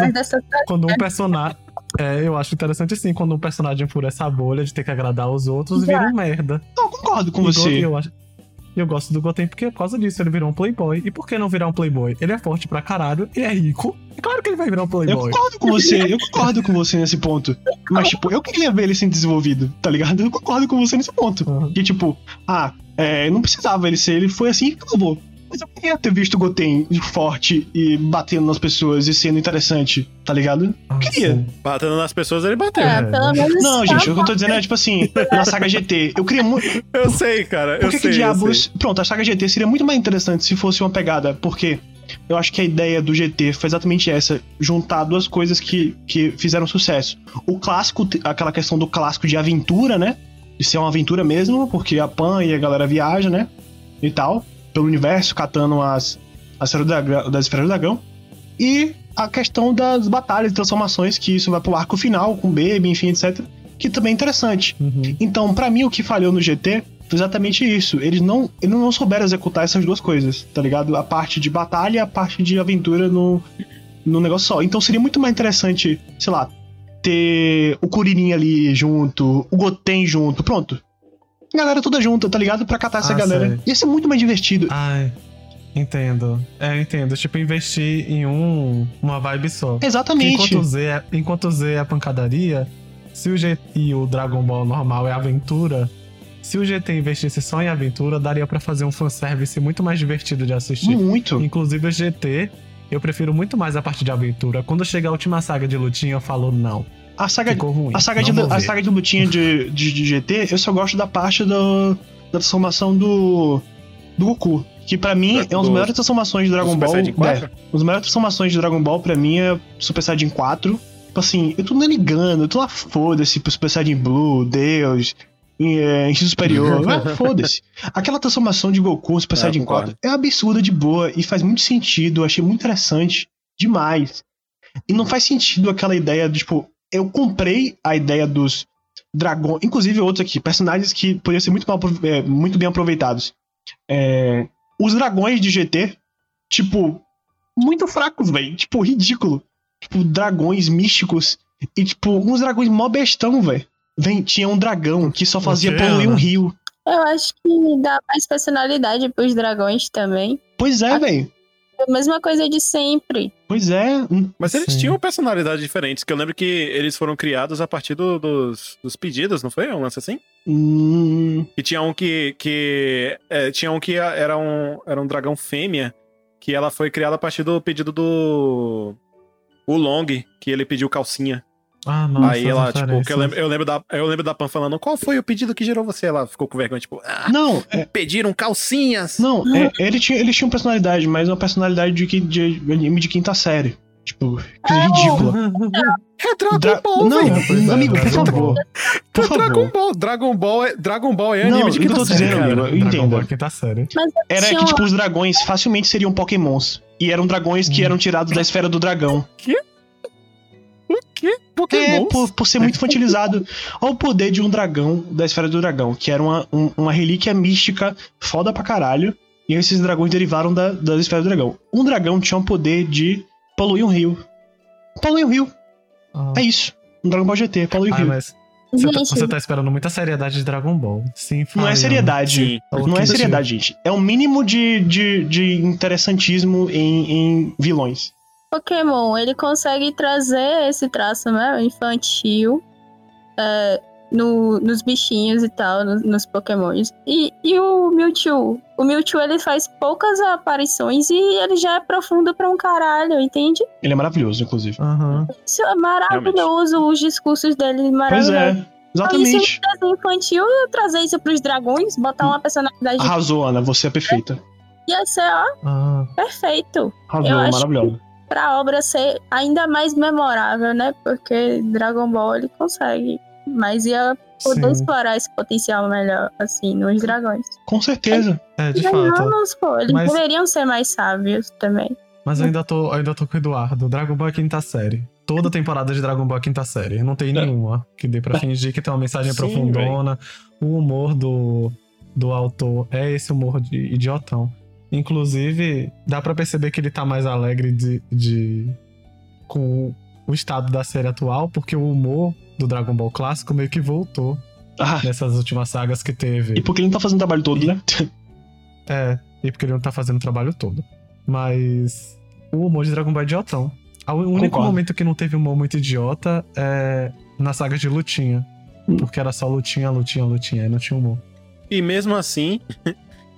quando um personagem. É, eu acho interessante sim quando um personagem fura essa bolha de ter que agradar os outros e vira um merda. Não, eu concordo com E você. Eu, acho, eu gosto do Goten porque por causa disso ele virou um playboy. E por que não virar um playboy? Ele é forte pra caralho, ele é rico. É claro que ele vai virar um Eu playboy. concordo com você, eu concordo com você nesse ponto. Mas, tipo, eu queria ver ele sendo desenvolvido, tá ligado? Eu concordo com você nesse ponto. Uhum. Que, tipo, ah, é, não precisava ele ser, ele foi assim e acabou. Mas eu queria ter visto o Goten forte e batendo nas pessoas e sendo interessante, tá ligado? Ah, queria. sim. Batendo nas pessoas, ele bateu. É, pelo menos. Não, gente, o que eu tô dizendo é, tipo assim, na saga GT, eu queria muito. Eu sei, cara. Por eu que, sei, que eu diabos. sei. Pronto, a saga GT seria muito mais interessante se fosse uma pegada, porque eu acho que a ideia do GT foi exatamente essa: juntar duas coisas que, que fizeram sucesso. O clássico, aquela questão do clássico de aventura, né? De ser uma aventura mesmo, porque a Pan e a galera viaja, né? E tal, pelo universo, catando as, as esferas do dragão- das esferas do dragão. E a questão das batalhas e transformações, que isso vai pro arco final, com Baby, enfim, etc. Que também é interessante. Uhum. Então, pra mim, o que falhou no GT foi exatamente isso. Eles não, eles não souberam executar essas duas coisas, tá ligado? A parte de batalha e a parte de aventura no, no negócio só. Então seria muito mais interessante, sei lá, ter o Kuririn ali junto, o Goten junto, pronto. Galera toda junta, tá ligado? Pra catar essa Ah, galera. sei. Ia ser muito mais divertido. Ai, entendo. É, eu entendo. Tipo, investir em um, uma vibe só. Porque Exatamente. Enquanto o, Z é, enquanto o Z é a pancadaria, se o G e o Dragon Ball normal é aventura, se o GT investisse só em aventura, daria pra fazer um fanservice muito mais divertido de assistir. Muito. Inclusive o GT, eu prefiro muito mais a parte de aventura. Quando chega a última saga de lutinha, eu falo não. A saga, Ficou ruim. a saga, de, a saga de lutinha de, de, de GT, eu só gosto da parte do, da transformação do, do Goku. Que pra mim é uma das melhores transformações de Dragon Super Ball. Saiyajin 4? É, uma das melhores transformações de Dragon Ball pra mim é Super Saiyajin 4. Tipo assim, eu tô não ligando, eu tô lá foda-se pro Super Saiyajin Blue, Deus, em, é, superior. Ah, foda-se. Aquela transformação de Goku no Super É, Saiyajin concordo. 4 é absurda de boa e faz muito sentido. Eu achei muito interessante demais. E não faz sentido aquela ideia de, tipo, eu comprei a ideia dos dragões. Inclusive, outros aqui, personagens que poderiam ser muito, mal, é, muito bem aproveitados. É, os dragões de GT, tipo, muito fracos, velho. Tipo, ridículo. Tipo, dragões místicos. E, tipo, uns dragões mó bestão, velho. Tinha um dragão que só fazia Oceano. poluir um rio. Eu acho que dá mais personalidade pros dragões também. Pois é, velho. A mesma coisa de sempre. Pois é. Mas eles Sim. tinham personalidades diferentes, que eu lembro que eles foram criados a partir do- dos, dos pedidos, não foi? Um lance assim? hum, E tinha um que. que é, tinha um que era um, era um dragão fêmea, que ela foi criada a partir do pedido do. O Long, que ele pediu calcinha. Ah, nossa, Aí ela, tipo, que eu lembro, eu, lembro da, eu lembro da Pan falando, qual foi o pedido que gerou você? Ela ficou com vergonha, tipo, ah, não, é, pediram calcinhas! não, é, ele tinha, eles tinham personalidade, mas uma personalidade de, que- de anime de quinta série. Tipo, coisa ridícula. É Dragon Dra- Ball, não, velho! Pois é, amigo, por Dragon favor. Por É Dragon favor. Ball! Dragon Ball é, Dragon Ball é Não, anime de que eu quinta tô série, dizendo, amigo. Ball é quinta série. Era tinha que, uma- tipo, os dragões facilmente seriam pokémons. E eram dragões que eram tirados da esfera do dragão. O quê? É, Pokémon? por, por ser muito infantilizado. Olha o poder de um dragão da esfera do dragão, que era uma, um- uma relíquia mística foda pra caralho. E esses dragões derivaram da, da esfera do dragão. Um dragão tinha o poder de poluir um rio. Poluir um rio. Ah. É isso. Um Dragon Ball GT, poluir um Ah, rio. mas você tá, você tá esperando muita seriedade de Dragon Ball. Sim, Não é seriedade. Sim. Não é seriedade, gente. É o mínimo de, de, de interessantismo em, em vilões. Pokémon, ele consegue trazer esse traço né, infantil é, no- nos bichinhos e tal, nos, nos Pokémons. E, e o Mewtwo? O Mewtwo ele faz poucas aparições e ele já é profundo pra um caralho, entende? Ele é maravilhoso, inclusive. Aham. Isso é maravilhoso, os discursos dele Pois maravilhosos. é. Exatamente. Desenho infantil, trazer isso pros dragões, botar uma personalidade. Arrasou, Ana. Você é perfeita. Ia ser, ó, Ah, perfeito. Arrasou, Eu maravilhosa. pra obra ser ainda mais memorável, né? Porque Dragon Ball ele consegue. Mas ia poder sim. explorar esse potencial melhor, assim, nos dragões. Com certeza. É, de Mas fato. Pô, eles Mas- deveriam ser mais sábios também. Mas eu ainda tô, eu ainda tô com o Eduardo. Dragon Ball é quinta série. Toda temporada de Dragon Ball é quinta série. Não tem É. nenhuma que dê pra fingir que tem uma mensagem Sim, profundona. O humor do, do autor é esse humor de idiotão. Inclusive, dá pra perceber que ele tá mais alegre de, de com o estado da série atual, porque o humor do Dragon Ball clássico meio que voltou Ah, nessas últimas sagas que teve. e porque ele não tá fazendo o trabalho todo, né? É, e porque ele não tá fazendo o trabalho todo. Mas o humor de Dragon Ball é idiotão. O único Concordo. momento que não teve humor muito idiota é na saga de lutinha. Hum. Porque era só lutinha, lutinha, lutinha, aí não tinha humor. E mesmo assim.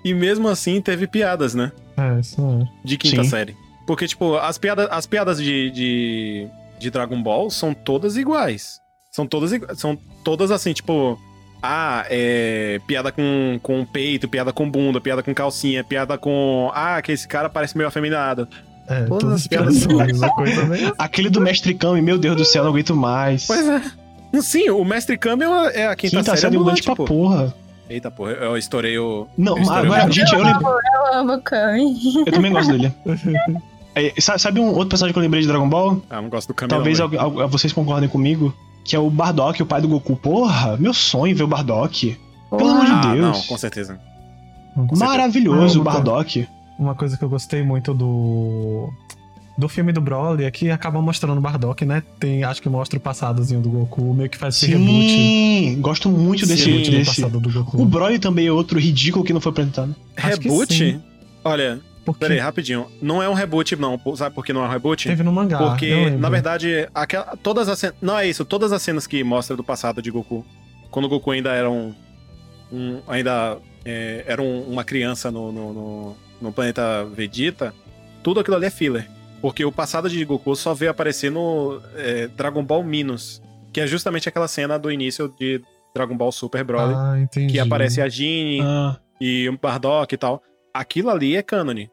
e mesmo assim teve piadas, né? É, isso é. De quinta Sim. série. Porque, tipo, as piadas, as piadas de, de, de Dragon Ball são todas iguais. São todas São todas assim, tipo. Ah, é. Piada com, com peito, piada com bunda, piada com calcinha, piada com. Ah, que esse cara parece meio afeminado. É, Todas todas as as piadas são a mesma coisa mesmo. Aquele do Mestre Kami, meu Deus do céu, não aguento mais. Pois é. Sim, o Mestre Kami é a- é a quinta, Quinta série série ambulante, ambulante pra porra. Eita, porra, eu estourei o. Não, Eu estourei agora, o- gente, eu lembro. Eu amo o Kami. Eu também gosto dele. É, sa- sabe um outro personagem que eu lembrei de Dragon Ball? Ah, não gosto do Kami. Talvez não, al- al- vocês concordem comigo. Que é o Bardock, o pai do Goku. Porra, meu sonho ver o Bardock. Pelo amor de Ah, Deus. não, com certeza. certeza. Maravilhoso Ah, o Bardock. Uma coisa que eu gostei muito do. Do filme do Broly é que acaba mostrando o Bardock, né? Tem, acho que mostra o passadozinho do Goku, meio que faz esse reboot. Sim, gosto muito desse. Sim. reboot do desse. passado do Goku. O Broly também é outro ridículo que não foi apresentado. Acho Reboot? sim. Olha, Porque peraí, rapidinho. Não é um reboot, não. Sabe por que não é um reboot? teve no mangá. Porque, na verdade, aquela, todas as cenas. Não é isso, todas as cenas que mostra do passado de Goku. Quando o Goku ainda era um. um- ainda é, era um- uma criança no, no, no- no planeta Vegeta, tudo aquilo ali é filler. Porque o passado de Goku só veio aparecer no é, Dragon Ball Minus, que é justamente aquela cena do início de Dragon Ball Super Broly, Ah, entendi. que aparece a Jeannie Ah, e o Bardock e tal. Aquilo ali é cânone.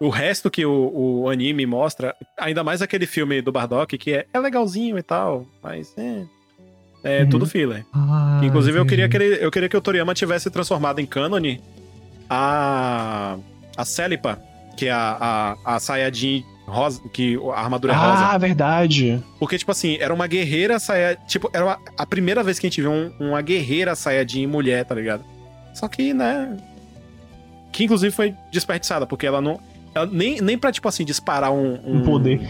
o resto que o, o anime mostra, ainda mais aquele filme do Bardock, que é, é legalzinho e tal, mas é. É Uhum. tudo filler. Ah, Inclusive, eu queria, que ele, eu queria que o Toriyama tivesse transformado em cânone a. a Celipa, que é a, a, a Sayajin rosa, que a armadura é rosa. Ah, verdade. Porque, tipo assim, era uma guerreira Sayajin. Tipo, era uma- a primeira vez que a gente viu um- uma guerreira Sayajin mulher, tá ligado? Só que, né. Que inclusive foi desperdiçada, porque ela não. ela nem, nem pra, tipo assim, disparar um. Um poder.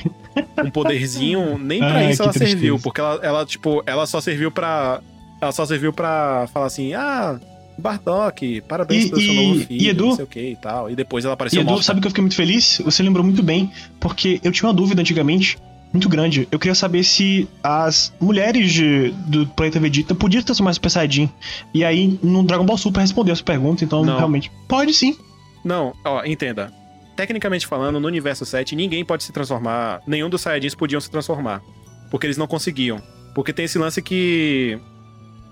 Um poderzinho, nem pra Ai, isso ela serviu. tristeza. Porque ela, ela, tipo, ela só serviu pra. Ela só serviu pra falar assim: ah, Bardock, parabéns E- pelo seu e- novo e filho, Edu? não sei o que e tal. E depois ela E apareceu Edu, morta. sabe que eu fiquei muito feliz? Você lembrou muito bem, porque eu tinha uma dúvida antigamente, muito grande. Eu queria saber se as mulheres de- do planeta Vegeta podiam transformar Super Saiyajin. E aí, no Dragon Ball Super respondeu essa pergunta, então Não. realmente. Pode sim. Não, ó, entenda. Tecnicamente falando, no universo 7, ninguém pode se transformar. Nenhum dos Saiyajins podiam se transformar. Porque eles não conseguiam. Porque tem esse lance que.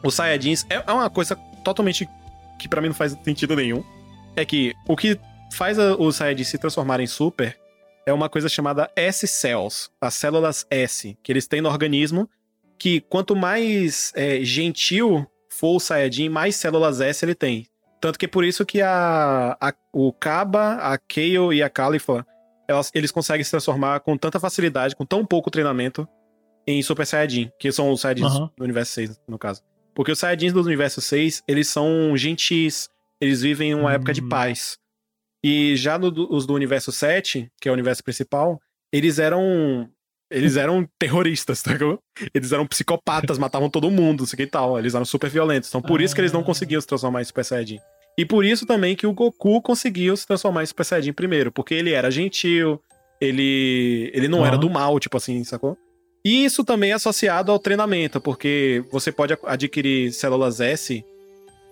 Os Saiyajins. É é uma coisa totalmente. que pra mim não faz sentido nenhum. É que o que faz a- os Saiyajins se transformarem em Super é uma coisa chamada S-Cells. As células S. Que eles têm no organismo. Que quanto mais é, gentil for o Saiyajin, mais células S ele tem. Tanto que é por isso que a, a- o Kaba, a Kayle e a Califa, elas, eles conseguem se transformar com tanta facilidade, com tão pouco treinamento, em Super Saiyajin, que são os Saiyajins Aham. do universo 6, no caso. Porque os Saiyajins do universo 6, eles são gentis, eles vivem em uma época de Hum. paz. E já no os do universo 7, que é o universo principal, eles eram. Eles eram terroristas, tá? Eles eram psicopatas, matavam todo mundo, não sei o que e tal. Eles eram super violentos. Então por isso que eles não Ah. conseguiam se transformar em Super Saiyajin. E por isso também que o Goku conseguiu se transformar em Super Saiyajin primeiro, porque ele era gentil, ele ele não era Aham. do mal, tipo assim, sacou? E isso também é associado ao treinamento, porque você pode adquirir células S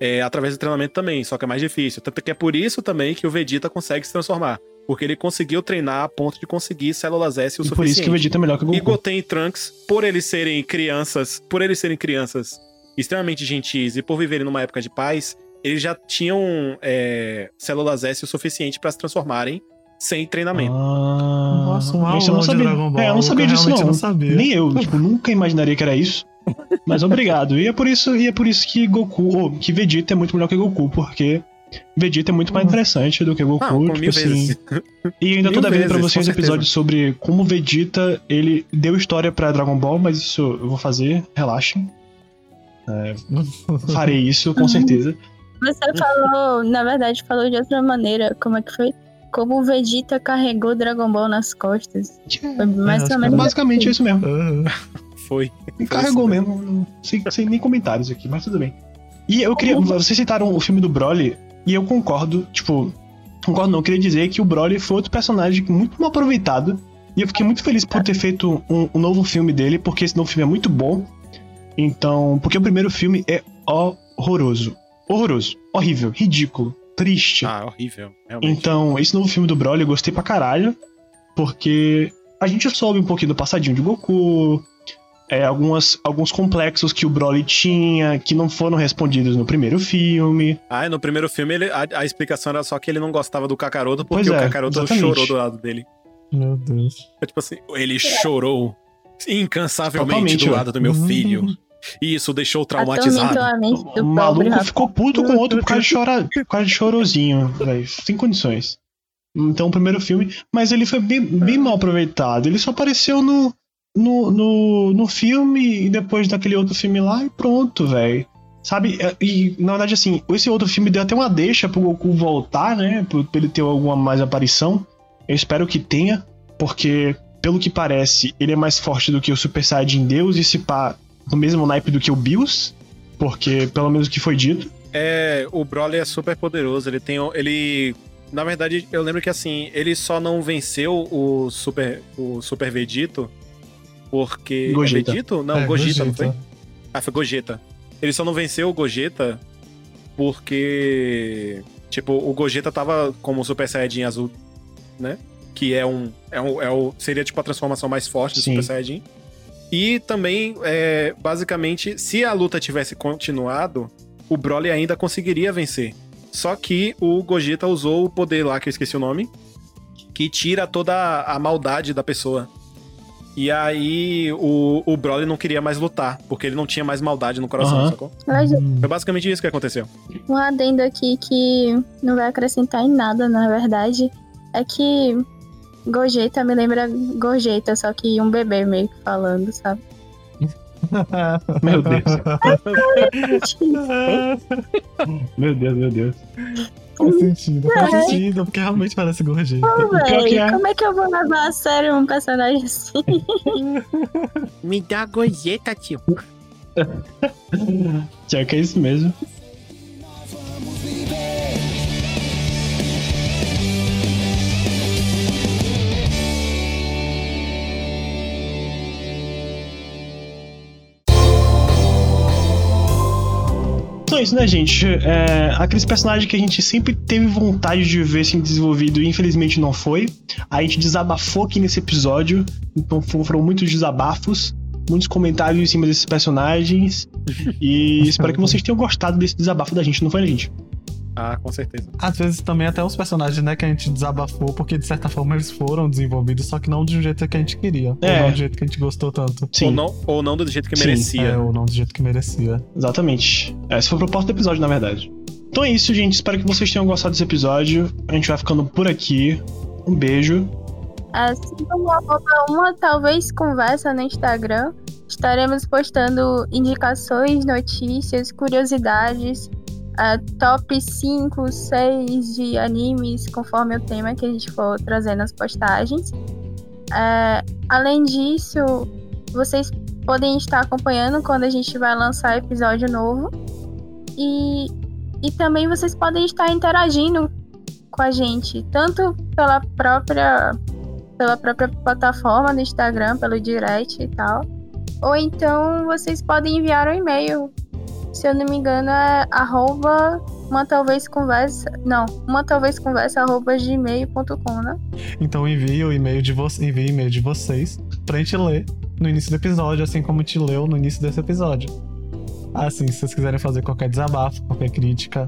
é, através do treinamento também, só que é mais difícil. Tanto que é por isso também que o Vegeta consegue se transformar. Porque ele conseguiu treinar a ponto de conseguir células S o E suficiente. por isso que o Vegeta é melhor que o E Goku. Goten e Trunks, por eles serem crianças, por eles serem crianças extremamente gentis e por viverem numa época de paz, eles já tinham é, células S o suficiente pra se transformarem sem treinamento. Ah, Nossa, um isso eu não sabia. Dragon Ball. É, eu não sabia eu disso não. não sabia. Nem eu, tipo, nunca imaginaria que era isso. Mas obrigado. E é por isso, e é por isso que Goku, ou que Vegeta é muito melhor que Goku, porque Vegeta é muito mais interessante do que Goku, com tipo mil assim. vezes. E ainda Mil devendo pra vocês com um episódio certeza. sobre como Vegeta, ele deu história pra Dragon Ball, mas isso eu vou fazer, relaxem. É, farei isso, com certeza. Você falou, na verdade, falou de outra maneira. Como é que foi? Como o Vegeta carregou Dragon Ball nas costas. Foi mais acho ou menos. Basicamente é isso mesmo. Foi. E carregou mesmo, sem, sem nem comentários aqui, mas tudo bem. E eu queria. Vocês citaram o filme do Broly, e eu concordo, tipo. Concordo não, eu queria dizer que o Broly foi outro personagem muito mal aproveitado. E eu fiquei muito feliz por ter feito um, um novo filme dele, porque esse novo filme é muito bom. Então. Porque o primeiro filme é horroroso. Horroroso. Horrível. Ridículo. Triste. Ah, horrível. Realmente. Então, esse novo filme do Broly eu gostei pra caralho, porque a gente soube um pouquinho do passadinho de Goku, é, algumas, alguns complexos que o Broly tinha, que não foram respondidos no primeiro filme. Ah, no primeiro filme ele- a, a explicação era só que ele não gostava do Kakaroto porque Pois o é, Kakaroto exatamente. chorou do lado dele. Meu Deus. É tipo assim, ele chorou incansavelmente Totalmente, do lado do meu Uhum. filho. E isso o deixou traumatizado. Atormentou a mente do O maluco ficou puto com o outro por causa de, chora, por causa de chorozinho, velho. Sem condições. Então, o primeiro filme. Mas ele foi bem, bem mal aproveitado. Ele só apareceu no, no, no, no filme e depois daquele outro filme lá e pronto, velho. Sabe? É, E, na verdade, assim, esse outro filme deu até uma deixa pro Goku voltar, né? Pra pra ele ter alguma mais aparição. Eu espero que tenha, porque, pelo que parece, ele é mais forte do que o Super Saiyajin Deus e se pá no mesmo naipe do que o Bills. Porque, pelo menos o que foi dito. É, o Broly é super poderoso. Ele tem. o- Ele. Na verdade, eu lembro que assim, ele só não venceu o Super, o Super Vegito porque. Gogeta. É Vegito? Não, É, Gogeta, não Gogeta. foi? Ah, foi Gogeta. Ele só não venceu o Gogeta porque. Tipo, o Gogeta tava como Super Saiyajin azul, né? Que é um. É um, é o, seria tipo a transformação mais forte do Sim. Super Saiyajin. E também, é, basicamente, se a luta tivesse continuado, o Broly ainda conseguiria vencer. Só que o Gogeta usou o poder lá, que eu esqueci o nome, que tira toda a, maldade da pessoa. E aí o, o Broly não queria mais lutar, porque ele não tinha mais maldade no coração, Aham. sacou? Foi basicamente isso que aconteceu. um adendo aqui que não vai acrescentar em nada, na verdade, é que Gogeta me lembra Gorjeta, só que um bebê meio que falando, sabe? Meu Deus. Meu Deus, meu Deus. Faz sentido, faz sentido, porque realmente parece gorjeta. Pô, véi, é. como é que eu vou levar a sério um personagem assim? Me dá gorjeta, tio. Pior que é isso mesmo. Então é isso, né, gente? É, aqueles personagens que a gente sempre teve vontade de ver sendo desenvolvido e infelizmente não foi. A gente desabafou aqui nesse episódio, então fo- foram muitos desabafos, muitos comentários em cima desses personagens. E espero que vocês tenham gostado desse desabafo da gente, não foi, né, gente? Ah, com certeza. Às vezes também até os personagens, né, que a gente desabafou, porque de certa forma eles foram desenvolvidos, só que não de um jeito que a gente queria. É. Ou não do jeito que a gente gostou tanto. Ou não, ou não do jeito que Sim, merecia. É, ou não do jeito que merecia. Exatamente. Essa foi a proposta do episódio, na verdade. Então é isso, gente. Espero que vocês tenham gostado desse episódio. A gente vai ficando por aqui. Um beijo. Assim como uma talvez conversa no Instagram, estaremos postando indicações, notícias, curiosidades, ah, top 5, 6 de animes, conforme o tema que a gente for trazendo nas postagens. Ah, além disso, vocês podem estar acompanhando quando a gente vai lançar episódio novo. E, e também vocês podem estar interagindo com a gente, tanto pela própria pela própria plataforma no Instagram, pelo direct e tal. Ou então vocês podem enviar um e-mail. Se eu não me engano, é arroba uma talvez conversa. Não, uma talvez conversa arroba gmail.com, né? Então envie o e-mail de vocês, envie o e-mail de vocês pra gente ler no início do episódio, assim como gente leu no início desse episódio. Assim, se vocês quiserem fazer qualquer desabafo, qualquer crítica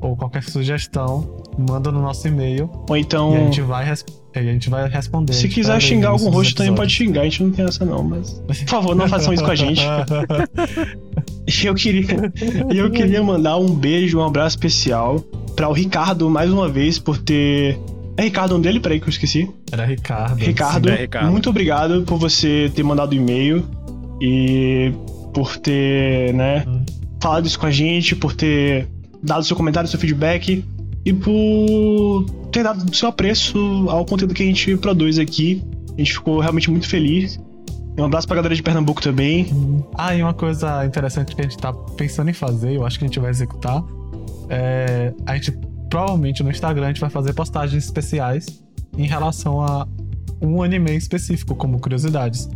ou qualquer sugestão, manda no nosso e-mail Ou então. e a gente vai, res- e a gente vai responder. Se quiser xingar no algum rosto, também pode xingar. A gente não tem essa, não, mas. Por favor, não façam isso com a gente. E eu queria, eu queria mandar um beijo, um abraço especial pra o Ricardo, mais uma vez, por ter. É Ricardo o nome dele? Peraí que eu esqueci. Era Ricardo. Ricardo, é Ricardo. muito obrigado por você ter mandado e-mail e por ter, né, Hum. falado isso com a gente, por ter dado seu comentário, seu feedback e por ter dado seu apreço ao conteúdo que a gente produz aqui. A gente ficou realmente muito feliz. Um abraço pra galera de Pernambuco também. Ah, e uma coisa interessante que a gente tá pensando em fazer, eu acho que a gente vai executar, é a gente provavelmente no Instagram a gente vai fazer postagens especiais em relação a um anime específico, como curiosidades.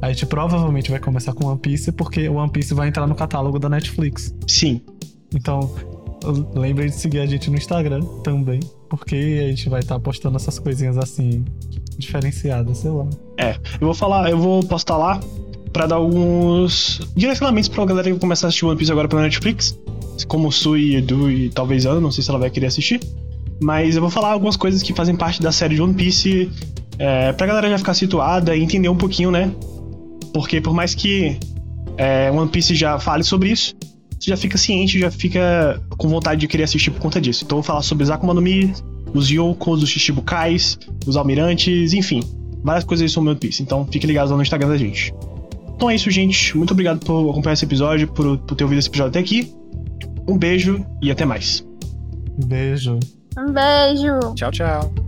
A gente provavelmente vai começar com One Piece, porque o One Piece vai entrar no catálogo da Netflix. Sim, Então, lembrem de seguir a gente no Instagram também, porque a gente vai estar postando essas coisinhas assim, diferenciadas, sei lá. eu vou falar, eu vou postar lá pra dar alguns direcionamentos pra galera que começar a assistir One Piece agora pela Netflix. Como Sui, Edu e talvez Ana, não sei se ela vai querer assistir. Mas eu vou falar algumas coisas que fazem parte da série de One Piece é, pra galera já ficar situada e entender um pouquinho, né? Porque por mais que é, One Piece já fale sobre isso, você já fica ciente, já fica com vontade de querer assistir por conta disso. Então eu vou falar sobre os Akuma no Mi, os Yokos, os Shichibukais, os Almirantes, enfim. Várias coisas sobre One Piece. Então fique ligado lá no Instagram da gente. Então é isso, gente. Muito obrigado por acompanhar esse episódio, por, por ter ouvido esse episódio até aqui. Um beijo e até mais. Beijo. Um beijo! Tchau, tchau.